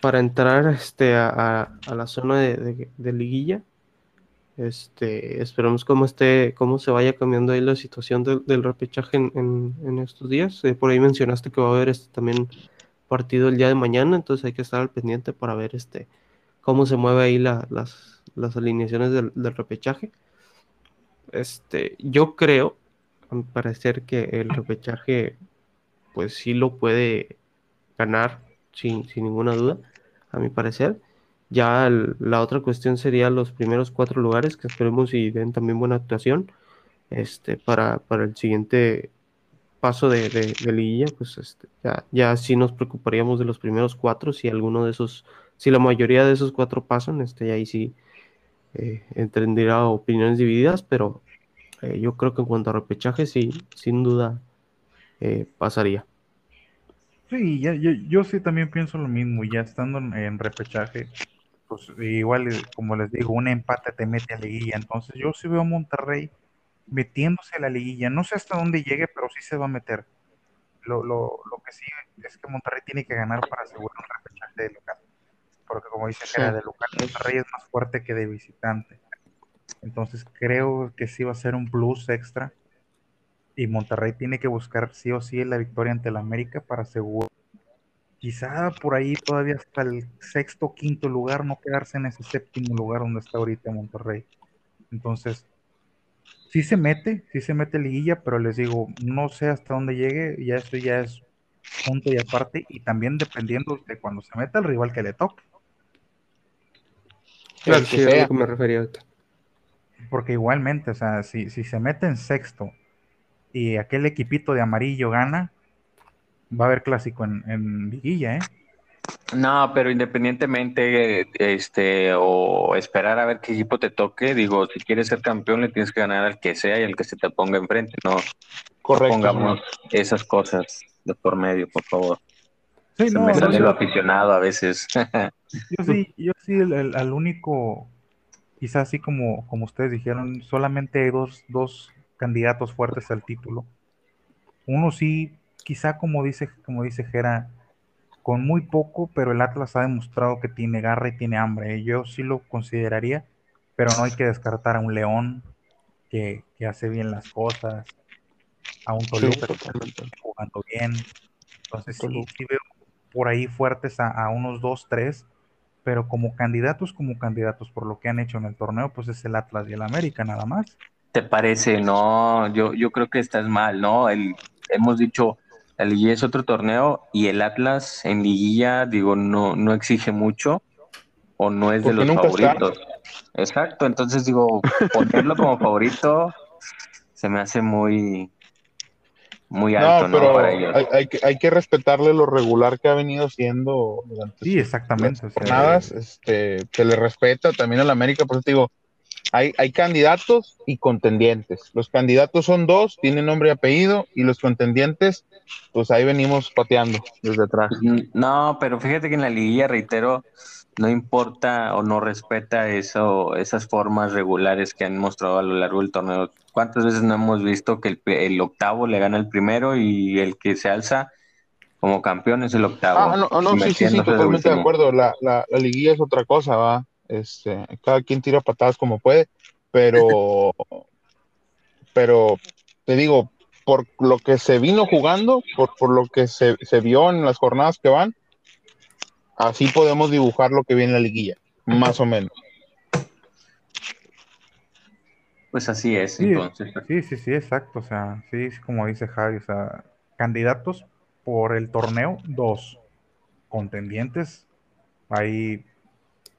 para entrar este, a, la zona de, liguilla. Este, esperemos cómo esté, cómo se vaya cambiando ahí la situación del, repechaje en, estos días. Eh, por ahí mencionaste que va a haber este también partido el día de mañana, entonces hay que estar al pendiente para ver este cómo se mueve ahí la- las, alineaciones del repechaje. Este, yo creo, a mi parecer, que el repechaje, pues sí lo puede ganar sin, sin ninguna duda, a mi parecer. Ya la otra cuestión sería los primeros cuatro lugares, que esperemos y den también buena actuación, este, para, para el siguiente paso de, de, de liguilla, pues este, ya, ya sí nos preocuparíamos de los primeros cuatro, si alguno de esos, si la mayoría de esos cuatro pasan, este, ahí sí eh, tendría opiniones divididas, pero eh, yo creo que en cuanto a repechaje, sí, sin duda eh, pasaría. sí, ya, yo, yo sí también pienso lo mismo, ya estando en, repechaje, pues igual, como les digo, un empate te mete a liguilla, entonces yo sí veo a Monterrey metiéndose a la liguilla, no sé hasta dónde llegue, pero sí se va a meter. Lo, lo, lo que sí es que Monterrey tiene que ganar para asegurar un repechaje de local, porque como dice Sí. Jera, de local Monterrey es más fuerte que de visitante. Entonces creo que sí va a ser un plus extra. Y Monterrey tiene que buscar sí o sí la victoria ante el América para asegurar. Quizá por ahí todavía hasta el sexto o quinto lugar, no quedarse en ese séptimo lugar donde está ahorita Monterrey. Entonces, sí se mete, sí se mete liguilla, pero les digo, no sé hasta dónde llegue, ya esto ya es punto y aparte, y también dependiendo de cuando se meta el rival que le toque. Claro, sí, a sea. lo que me refería ahorita. Porque igualmente, o sea, si, si se mete en sexto y aquel equipito de amarillo gana, va a haber clásico en, en liguilla, ¿eh? No, pero independientemente, este, o esperar a ver qué equipo te toque, digo, si quieres ser campeón le tienes que ganar al que sea y al que se te ponga enfrente, no Correcto. pongamos esas cosas. de por medio, por favor. Sí, Se no, me no, sale yo- lo aficionado a veces. Yo sí, yo sí, el, el- al único, quizás así como, como ustedes dijeron, solamente hay dos, dos candidatos fuertes al título. Uno sí, quizá como dice, como dice Jera, con muy poco, pero el Atlas ha demostrado que tiene garra y tiene hambre. Yo sí lo consideraría, pero no hay que descartar a un León que, que hace bien las cosas, a un Toluca que está jugando bien. Entonces sí, sí veo por ahí fuertes a, a unos dos, tres, pero como candidatos, como candidatos por lo que han hecho en el torneo, pues es el Atlas y el América nada más. ¿Te parece? No, yo, yo creo que estás mal, ¿no? El, hemos dicho, la liguilla es otro torneo y el Atlas en liguilla, digo, no, no exige mucho o no es de los está. favoritos. Exacto, entonces digo, ponerlo como favorito se me hace muy, muy alto, No, ¿no? pero Para ellos. hay, hay que, hay que respetarle lo regular que ha venido siendo durante Sí, exactamente. o sea, jornadas. Este, se le respeta también a la América, por eso te digo, hay, hay candidatos y contendientes. Los candidatos son dos, tienen nombre y apellido, y los contendientes, pues ahí venimos pateando desde atrás. No, pero fíjate que en la liguilla, reitero, no importa o no respeta eso, esas formas regulares que han mostrado a lo largo del torneo. ¿Cuántas veces no hemos visto que el, el octavo le gana el primero y el que se alza como campeón es el octavo? Ah, no, no, sí, sí, sí, de totalmente de acuerdo. La, la, la liguilla es otra cosa, va. Este, cada quien tira patadas como puede, pero, pero te digo, por lo que se vino jugando, por, por lo que se, se vio en las jornadas que van, así podemos dibujar lo que viene en la liguilla, más o menos. Pues así es, Sí, entonces. Sí, sí, sí, exacto. O sea, sí, como dice Javi, o sea, candidatos por el torneo, dos. Contendientes, hay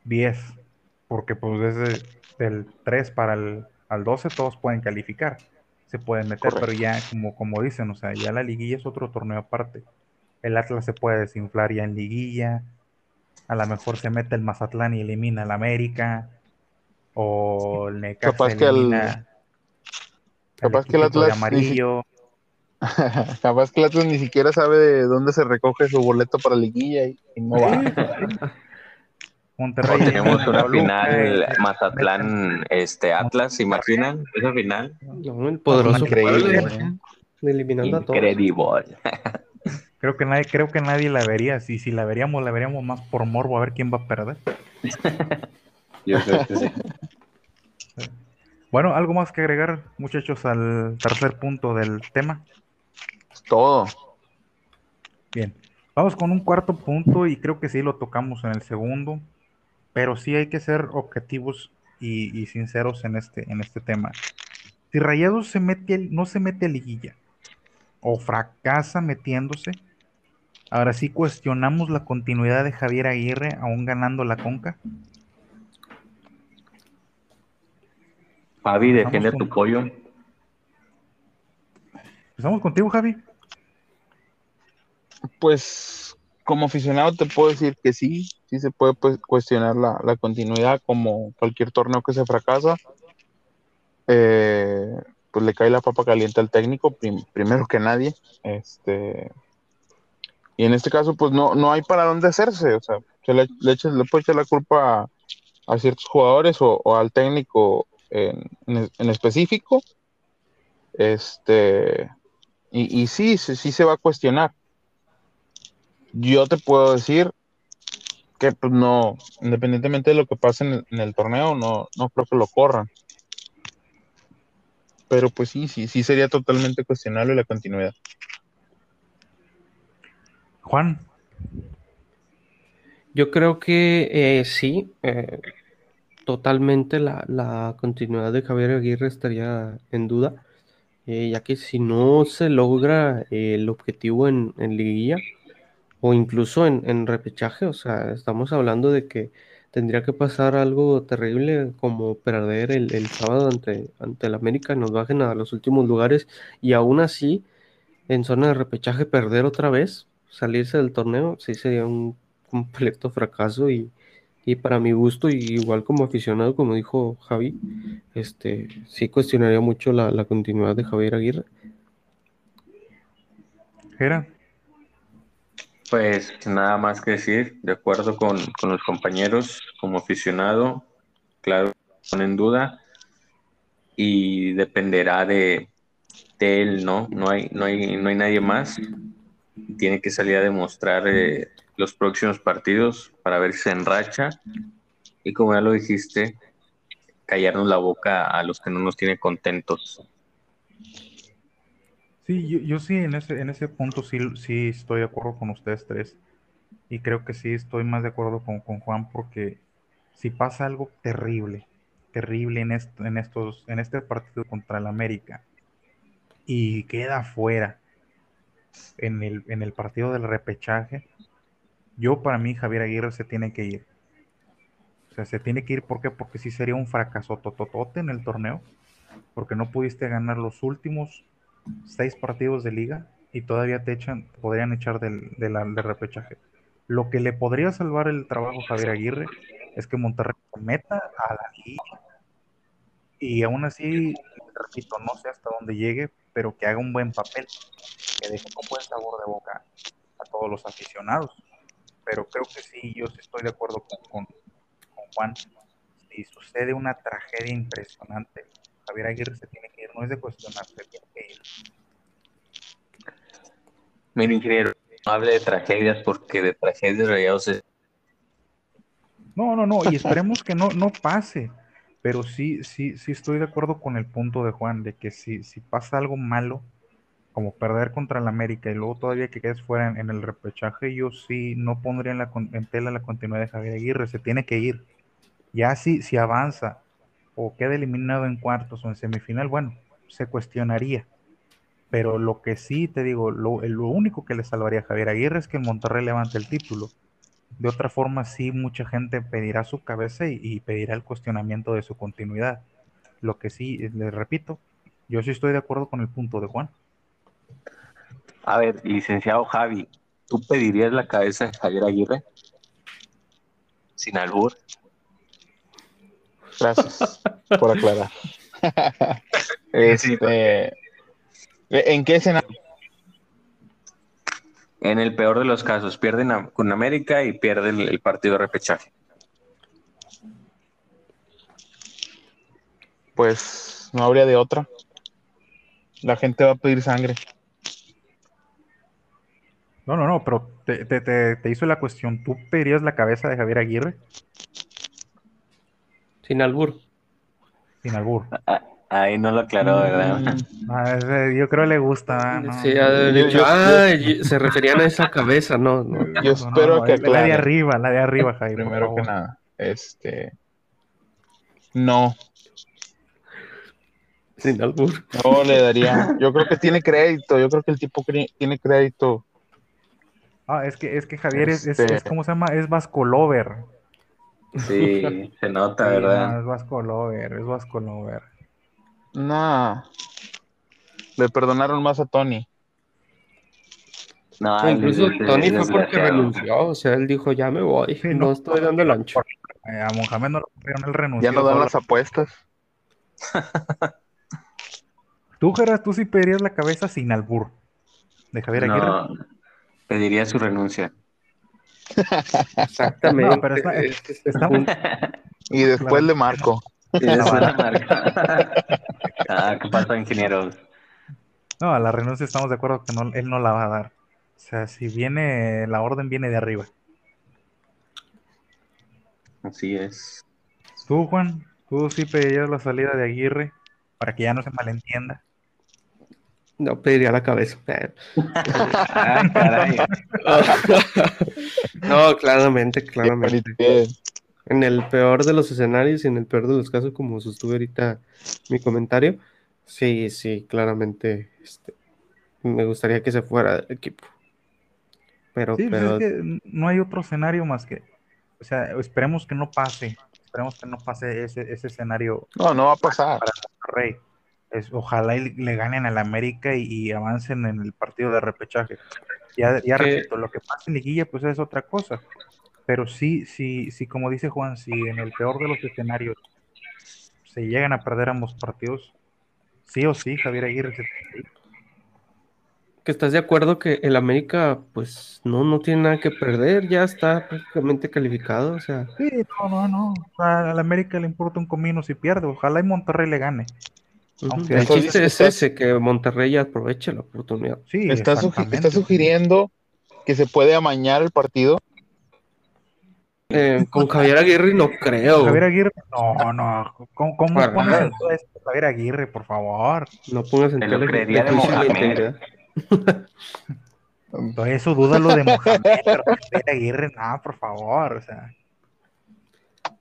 10. Porque pues desde el 3 para el al 12 todos pueden calificar. Se pueden meter, Correcto. pero ya como, como dicen, o sea, ya la liguilla es otro torneo aparte. El Atlas se puede desinflar ya en liguilla. A lo mejor se mete el Mazatlán y elimina al América. O el Necaxa Capaz que el- capaz que el Atlas si- amarillo. Capaz que el Atlas ni siquiera sabe de dónde se recoge su boleto para liguilla y, y no va. Monterrey. O tenemos una final eh, Mazatlán este Atlas, ¿se imaginan? Esa final. No, el poderoso Increíble. Puebla, eliminando a todos. Increíble. Creo que nadie, creo que nadie la vería. Si, si la veríamos, la veríamos más por morbo a ver quién va a perder. Yo creo que sí. Bueno, algo más que agregar, muchachos, al tercer punto del tema. Todo. Bien, vamos con un cuarto punto y creo que sí lo tocamos en el segundo, pero sí hay que ser objetivos y, y sinceros en este, en este tema. Si Rayados se mete, no se mete a liguilla o fracasa metiéndose, ahora sí cuestionamos la continuidad de Javier Aguirre aún ganando la Conca. Fabi, defiende tu pollo. Empezamos contigo, Javi. Pues como aficionado te puedo decir que sí, sí se puede pues, cuestionar la, la continuidad como cualquier torneo que se fracasa. Eh, pues le cae la papa caliente al técnico, prim- primero que nadie. Este, y en este caso, pues no, no hay para dónde hacerse. O sea, se le, le, echa- le puede echar la culpa a, a ciertos jugadores o, o al técnico en, en- en específico. Este, y, y sí, sí, sí se va a cuestionar yo te puedo decir que pues no, independientemente de lo que pase en el, en el torneo, no, no creo que lo corran. Pero pues sí, sí, sí sería totalmente cuestionable la continuidad. Juan, Yo creo que eh, sí, eh, totalmente la, la continuidad de Javier Aguirre estaría en duda, eh, ya que si no se logra eh, el objetivo en, en liguilla o incluso en, en repechaje, o sea, estamos hablando de que tendría que pasar algo terrible como perder el, el sábado ante, ante el América, nos bajen a los últimos lugares y aún así en zona de repechaje perder otra vez, salirse del torneo, sí sería un completo fracaso y, y para mi gusto, y igual como aficionado, como dijo Javi, este, sí cuestionaría mucho la, la continuidad de Javier Aguirre. Jera, Pues nada más que decir, de acuerdo con, con los compañeros, como aficionado, claro, en duda, y dependerá de, de, él, ¿no? No hay, no, hay, no hay nadie más. Tiene que salir a demostrar eh, los próximos partidos para ver si se enracha. Y como ya lo dijiste, callarnos la boca a los que no nos tiene contentos. Sí, yo, sí, en ese, en ese punto sí, sí estoy de acuerdo con ustedes tres. Y creo que sí estoy más de acuerdo con, con Juan porque si pasa algo terrible, terrible en, esto, en, estos, en este partido contra el América y queda fuera en el, en el partido del repechaje, yo para mí Javier Aguirre se tiene que ir. O sea, se tiene que ir ¿por qué? porque sí sería un fracaso tototote en el torneo, porque no pudiste ganar los últimos seis partidos de liga y todavía te echan, podrían echar del, del, repechaje. Lo que le podría salvar el trabajo a Javier Aguirre es que Monterrey meta a la liga y aún así, repito, no sé hasta dónde llegue, pero que haga un buen papel, que deje un buen sabor de boca a todos los aficionados. Pero creo que sí, yo estoy de acuerdo con, con, con Juan. Si sucede una tragedia impresionante, Javier Aguirre se tiene que ir, no es de cuestionar, se tiene que ir. Mira, ingeniero, no hable de tragedias porque de tragedias rayados es... No, no, no, y esperemos que no, no pase, pero sí, sí, sí estoy de acuerdo con el punto de Juan, de que si, si pasa algo malo, como perder contra el América y luego todavía que quedes fuera en, el repechaje, yo sí no pondría en, la, tela la continuidad de Javier Aguirre, se tiene que ir. Ya si, si avanza o queda eliminado en cuartos o en semifinal, bueno, se cuestionaría. Pero lo que sí te digo, lo, lo único que le salvaría a Javier Aguirre es que Monterrey levante el título. De otra forma, sí, mucha gente pedirá su cabeza y, y, pedirá el cuestionamiento de su continuidad. Lo que sí, les repito, yo sí estoy de acuerdo con el punto de Juan. A ver, licenciado Javi, ¿tú pedirías la cabeza de Javier Aguirre? Sin albur. Gracias por aclarar. este, ¿En qué escenario? En el peor de los casos, pierden con América y pierden el, el partido de repechaje. Pues no habría de otra. La gente va a pedir sangre. No, no, no, pero te, te, te, te hizo la cuestión. ¿Tú pedirías la cabeza de Javier Aguirre? Sin albur. Sin albur. Ah, ahí no lo aclaró, ¿verdad? Mm, ah, ese, yo creo le gusta. ¿no? Sí, yo, ah, yo, se referían a esa cabeza, no. no. Yo espero no, que aclare. La de arriba, la de arriba, Javier. Primero que nada, este. No. Sin albur. No le daría. Yo creo que tiene crédito. Yo creo que el tipo tiene crédito. Ah, es que, es que Javier este... es, es, es, ¿cómo se llama? Es Vasco Lover. Sí, se nota, sí, ¿verdad? No, es Vasco Lover, es Vasco Lover. No. Le perdonaron más a Tony. No, incluso el, Tony fue porque renunció, o sea, él dijo, ya me voy, sí, no, no, estoy dando el ancho. Eh, a Mohamed no le pidieron el renuncio. Ya no dan las apuestas. tú, Geras, tú sí pedirías la cabeza sin albur de Javier Aguirre. No, pediría su renuncia. Exactamente. No, pero está, está... y después le marco. Y después le marco. ah, ¿qué pasa, ingeniero? No, a la renuncia estamos de acuerdo que no, él no la va a dar. O sea, si viene, la orden viene de arriba. Así es. Tú, Juan, tú sí pedirías la salida de Aguirre para que ya no se malentienda. No pediría la cabeza. Ay, caray. no, claramente, claramente. En el peor de los escenarios y en el peor de los casos, como sostuve ahorita mi comentario, sí, sí, claramente este, me gustaría que se fuera del equipo. Pero, sí, pero... Pues es que no hay otro escenario más que, o sea, esperemos que no pase, esperemos que no pase ese, ese escenario. No, no va a pasar. Para Rey. Es, ojalá y le ganen al América y, y, avancen en el partido de repechaje. Ya, ya repito, lo que pasa en liguilla pues es otra cosa. Pero sí, sí, sí, como dice Juan, si en el peor de los escenarios se llegan a perder ambos partidos, sí o sí, Javier Aguirre se que estás de acuerdo que el América, pues, no, no tiene nada que perder, ya está prácticamente calificado, o sea. Sí, no, no, no. al América le importa un comino si pierde. Ojalá y Monterrey le gane. El chiste es ese, que Monterrey aproveche la oportunidad. Sí, está, está sugiriendo que se puede amañar el partido. Eh, con Javier Aguirre no creo. Javier Aguirre, no, no. ¿Cómo, cómo pones en todo esto, Javier Aguirre, por favor? No pongas en tele lo creería de Mohamed. Todo eso dúdalo de Mohamed, pero Javier Aguirre, no, por favor, o sea.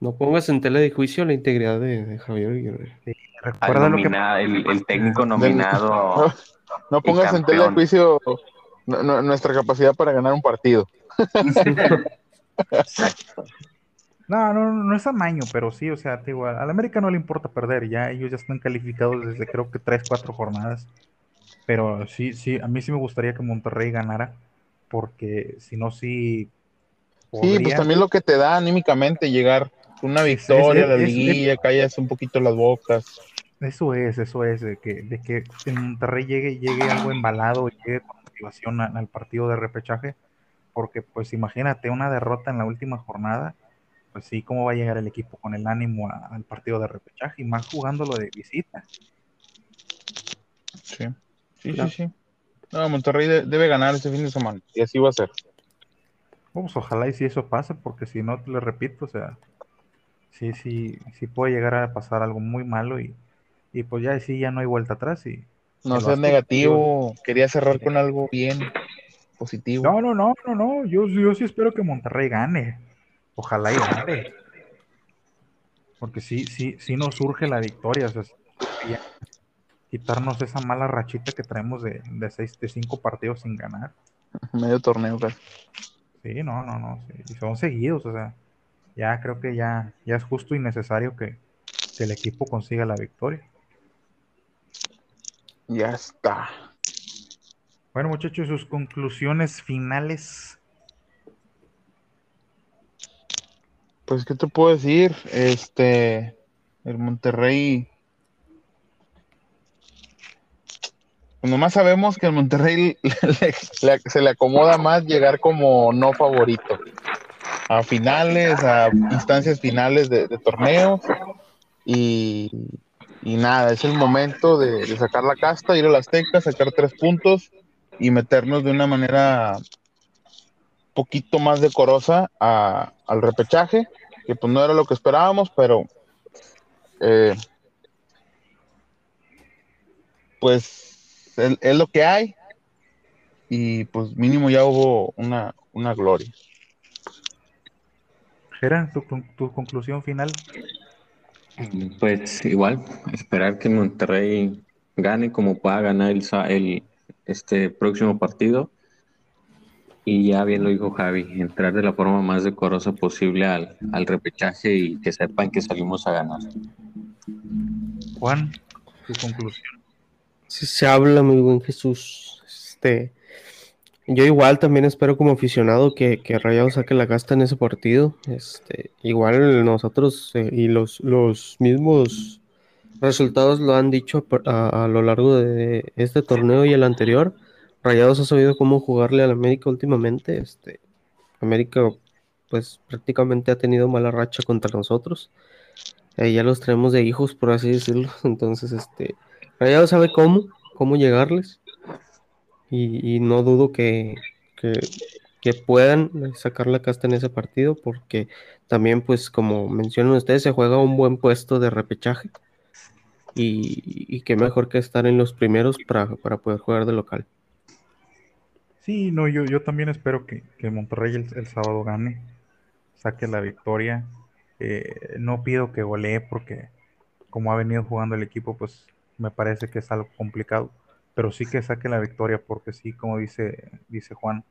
No pongas en tela de juicio la integridad de, Javier Aguirre. Sí, recuerda lo que... el, el, técnico nominado. No, pongas en tela de juicio nuestra capacidad para ganar un partido. No, no, no es amaño, pero sí, o sea, igual, al América no le importa perder, ya ellos ya están calificados desde creo que tres, cuatro jornadas. Pero sí, sí, a mí sí me gustaría que Monterrey ganara, porque si no, sí. Sí, pues también lo que te da anímicamente llegar una victoria, la liguilla, callas un poquito las bocas. Eso es, eso es, de que, de que en Monterrey llegue, llegue algo embalado, llegue con motivación al partido de repechaje porque pues imagínate una derrota en la última jornada, pues sí, ¿cómo va a llegar el equipo con el ánimo al partido de repechaje y más jugándolo de visita? Sí, sí, sí, sí. No, Monterrey debe ganar este fin de semana y así va a ser. Pues ojalá y si eso pasa, porque si no, te lo repito, o sea, sí, sí, sí puede llegar a pasar algo muy malo y, y pues ya sí, ya no hay vuelta atrás y... No seas negativo, quería cerrar con algo bien positivo. No, no, no, no, no. Yo, yo sí espero que Monterrey gane. Ojalá y gane. Porque sí, sí, sí nos surge la victoria. O sea, quitarnos esa mala rachita que traemos de, de seis, de cinco partidos sin ganar. Medio torneo, casi. Sí, no, no, no. Y son seguidos, o sea, ya creo que ya, ya es justo y necesario que, que el equipo consiga la victoria. Ya está. Bueno, muchachos, sus conclusiones finales. Pues, ¿qué te puedo decir? Este, el Monterrey. Pues nomás sabemos que el Monterrey se le acomoda más llegar como no favorito a finales, a instancias finales de, torneo y, nada, es el momento de, sacar la casta, ir a las tecas, sacar tres puntos y meternos de una manera poquito más decorosa al repechaje, que pues no era lo que esperábamos, pero eh, pues es, lo que hay y pues mínimo ya hubo una, una gloria. Gerard, ¿tu, tu conclusión final. Pues igual, esperar que Monterrey gane como pueda ganar el, el, este próximo partido. Y ya bien lo dijo Javi, entrar de la forma más decorosa posible al, al repechaje y que sepan que salimos a ganar. Juan, tu conclusión. Si se habla, muy buen Jesús. Este, yo igual también espero como aficionado que, que Rayado saque la casta en ese partido. Este, igual nosotros eh, y los, los mismos resultados lo han dicho a, lo largo de este torneo y el anterior. Rayados ha sabido cómo jugarle al América últimamente. Este, América, pues prácticamente ha tenido mala racha contra nosotros. Eh, ya los traemos de hijos, por así decirlo. Entonces, este, Rayados sabe cómo, cómo llegarles. Y, no dudo que, que, puedan sacar la casta en ese partido, porque también, pues, como mencionan ustedes, se juega un buen puesto de repechaje y, qué mejor que estar en los primeros para, poder jugar de local. Sí, no, yo, yo también espero que, que Monterrey el, sábado gane, saque la victoria. Eh, no pido que golee porque como ha venido jugando el equipo, pues me parece que es algo complicado. Pero sí que saque la victoria porque sí, como dice, dice Juan,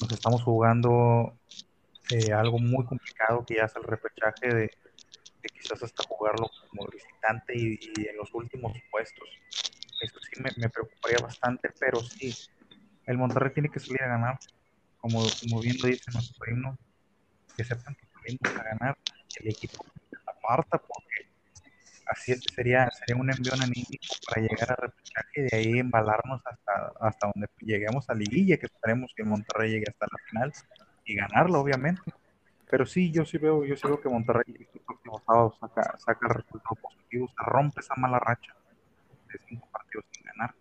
nos estamos jugando eh, algo muy complicado que ya es el repechaje de, quizás hasta jugarlo como visitante y, en los últimos puestos. Eso sí me, preocuparía bastante, pero sí, el Monterrey tiene que salir a ganar, como, como bien lo dice nuestro himno, que sepan que salimos a ganar, el equipo aparta, porque Así es, sería, sería un envío anímico para llegar a repechaje y de ahí embalarnos hasta, hasta donde lleguemos a liguilla, que esperemos que Monterrey llegue hasta la final y ganarlo, obviamente. Pero sí, yo sí veo, yo sí veo que Monterrey el próximo sábado saca, saca resultados positivos, rompe esa mala racha de cinco partidos sin ganar.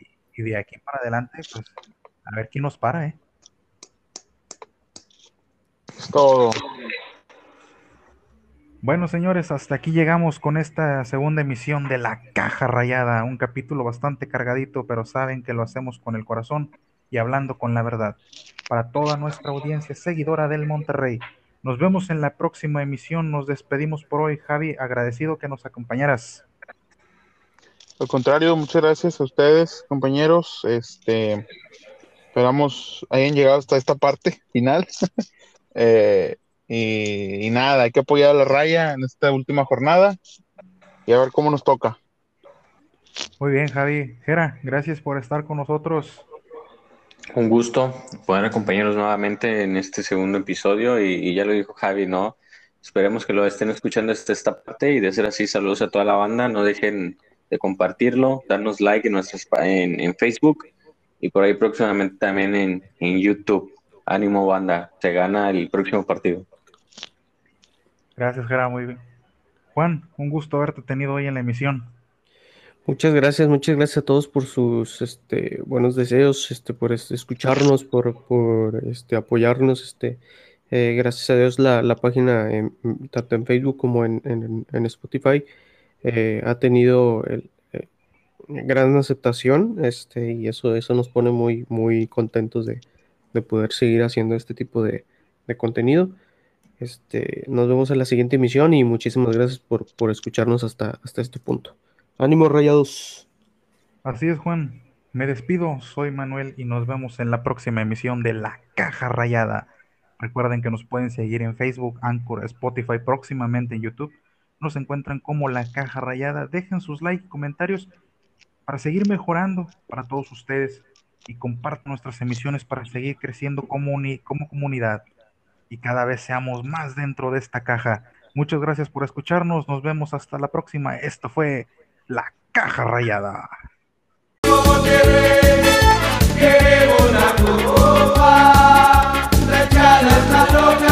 Y, y de aquí para adelante, pues, a ver quién nos para, ¿eh? Es todo. Bueno, señores, hasta aquí llegamos con esta segunda emisión de La Caja Rayada, un capítulo bastante cargadito, pero saben que lo hacemos con el corazón y hablando con la verdad. Para toda nuestra audiencia seguidora del Monterrey, nos vemos en la próxima emisión. Nos despedimos por hoy, Javi, agradecido que nos acompañaras. Al contrario, muchas gracias a ustedes, compañeros. Este, esperamos hayan llegado hasta esta parte final. eh, y, y, nada, hay que apoyar a la raya en esta última jornada y a ver cómo nos toca. Muy bien, Javi. Jera, gracias por estar con nosotros. Un gusto poder acompañarnos nuevamente en este segundo episodio y, y, ya lo dijo Javi, ¿no? Esperemos que lo estén escuchando hasta esta parte y de ser así, saludos a toda la banda. No dejen de compartirlo, darnos like en, nuestras, en, en Facebook y por ahí próximamente también en, en YouTube. Ánimo, banda. Se gana el próximo partido. Gracias, Jera, muy bien. Juan, un gusto haberte tenido hoy en la emisión. Muchas gracias, muchas gracias a todos por sus este, buenos deseos, este, por escucharnos, por, este, apoyarnos. Este, eh, gracias a Dios la, página, tanto en Facebook como en, Spotify, eh, ha tenido eh, gran aceptación este, y eso, eso nos pone muy, contentos de, de poder seguir haciendo este tipo de contenido. Este, nos vemos en la siguiente emisión y muchísimas gracias por, por escucharnos hasta, hasta este punto. Ánimo rayados. Así es, Juan. Me despido, soy Manuel y nos vemos en la próxima emisión de La Caja Rayada. Recuerden que nos pueden seguir en Facebook, Anchor, Spotify, próximamente en YouTube. Nos encuentran como La Caja Rayada. Dejen sus likes comentarios para seguir mejorando para todos ustedes y compartan nuestras emisiones para seguir creciendo como, como comunidad y cada vez seamos más dentro de esta caja. Muchas gracias por escucharnos. Nos vemos hasta la próxima. Esto fue La Caja Rayada. Copa, la